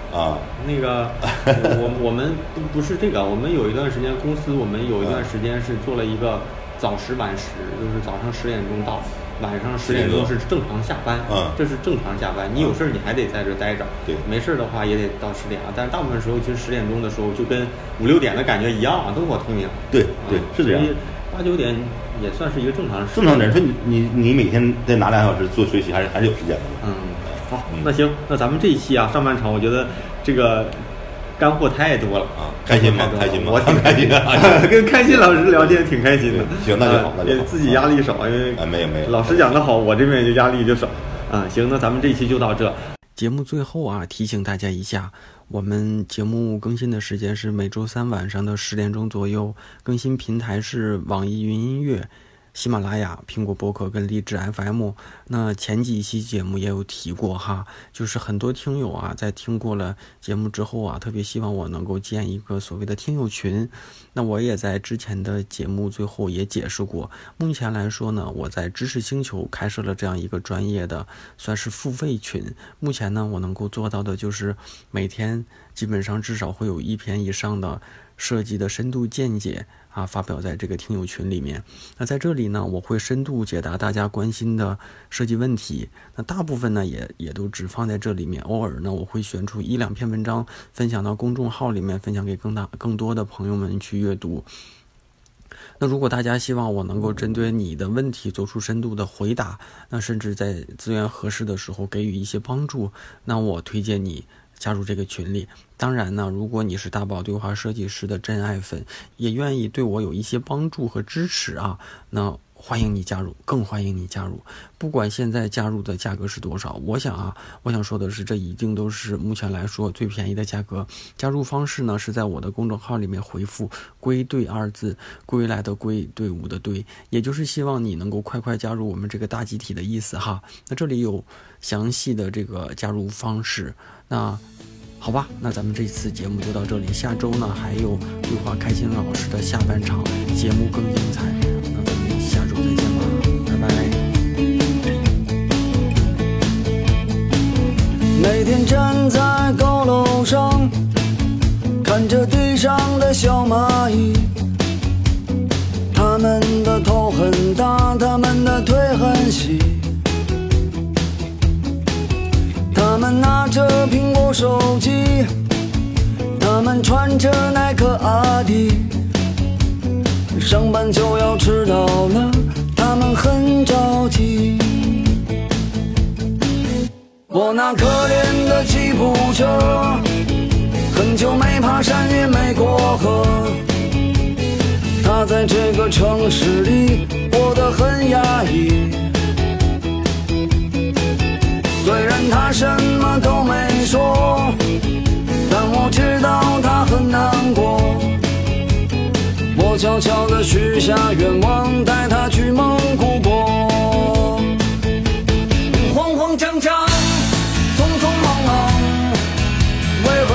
那个，我我们不不是这个，我们有一段时间公司，我们有一段时间是做了一个早十晚十，就是早上十点钟到，晚上十点钟是正常下班，嗯这是正常下班。你有事儿你还得在这儿待着，对没事儿的话也得到十点啊。但是大部分时候其实十点钟的时候就跟五六点的感觉一样啊，灯火通明。对对啊是这样所以八九点也算是一个正常时间。正常人说你你你每天得拿两小时做学习，还是还是有时间的嘛。嗯，好嗯，那行，那咱们这一期啊，上半场我觉得这个干货太多了啊开心吗开心吗我挺 开心的 跟开心老师聊天挺开心的。行那就好啊那就好自己压力少，因为啊没有没有老师讲的好，我这边就压力就少。啊，行，那咱们这一期就到这。节目最后啊，提醒大家一下，我们节目更新的时间是每周三晚上的十点钟左右，更新平台是网易云音乐。喜马拉雅、苹果播客跟荔枝 FM，那前几期节目也有提过哈，就是很多听友啊，在听过了节目之后啊，特别希望我能够建一个所谓的听友群。那我也在之前的节目最后也解释过，目前来说呢，我在知识星球开设了这样一个专业的，算是付费群。目前呢，我能够做到的就是每天基本上至少会有一篇以上的设计的深度见解。啊，发表在这个听友群里面。那在这里呢，我会深度解答大家关心的设计问题。那大部分呢，也也都只放在这里面。偶尔呢，我会选出一两篇文章分享到公众号里面，分享给更大更多的朋友们去阅读。那如果大家希望我能够针对你的问题做出深度的回答，那甚至在资源合适的时候给予一些帮助，那我推荐你。加入这个群里，当然呢，如果你是大宝对话设计师的真爱粉，也愿意对我有一些帮助和支持啊，那欢迎你加入，更欢迎你加入。不管现在加入的价格是多少，我想啊，我想说的是，这一定都是目前来说最便宜的价格。加入方式呢，是在我的公众号里面回复“归队”二字，归来的归，队伍的队，也就是希望你能够快快加入我们这个大集体的意思哈。那这里有详细的这个加入方式。那好吧，那咱们这次节目就到这里。下周呢，还有对话开心老师的下半场节目更精彩。每天站在高楼上，看着地上的小蚂蚁，它们的头很大，它们的腿很细。他们拿着苹果手机，他们穿着耐克阿迪，上班就要迟到了，他们很着急。我那可怜的吉普车，很久没爬山也没过河，它在这个城市里过得很压抑。虽然他什么都没说，但我知道他很难过。我悄悄地许下愿望，带他去蒙古国。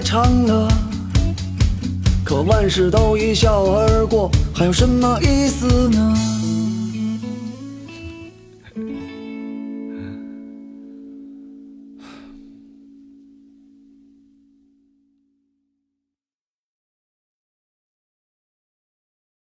长了。可万事都一笑而过，还有什么意思呢？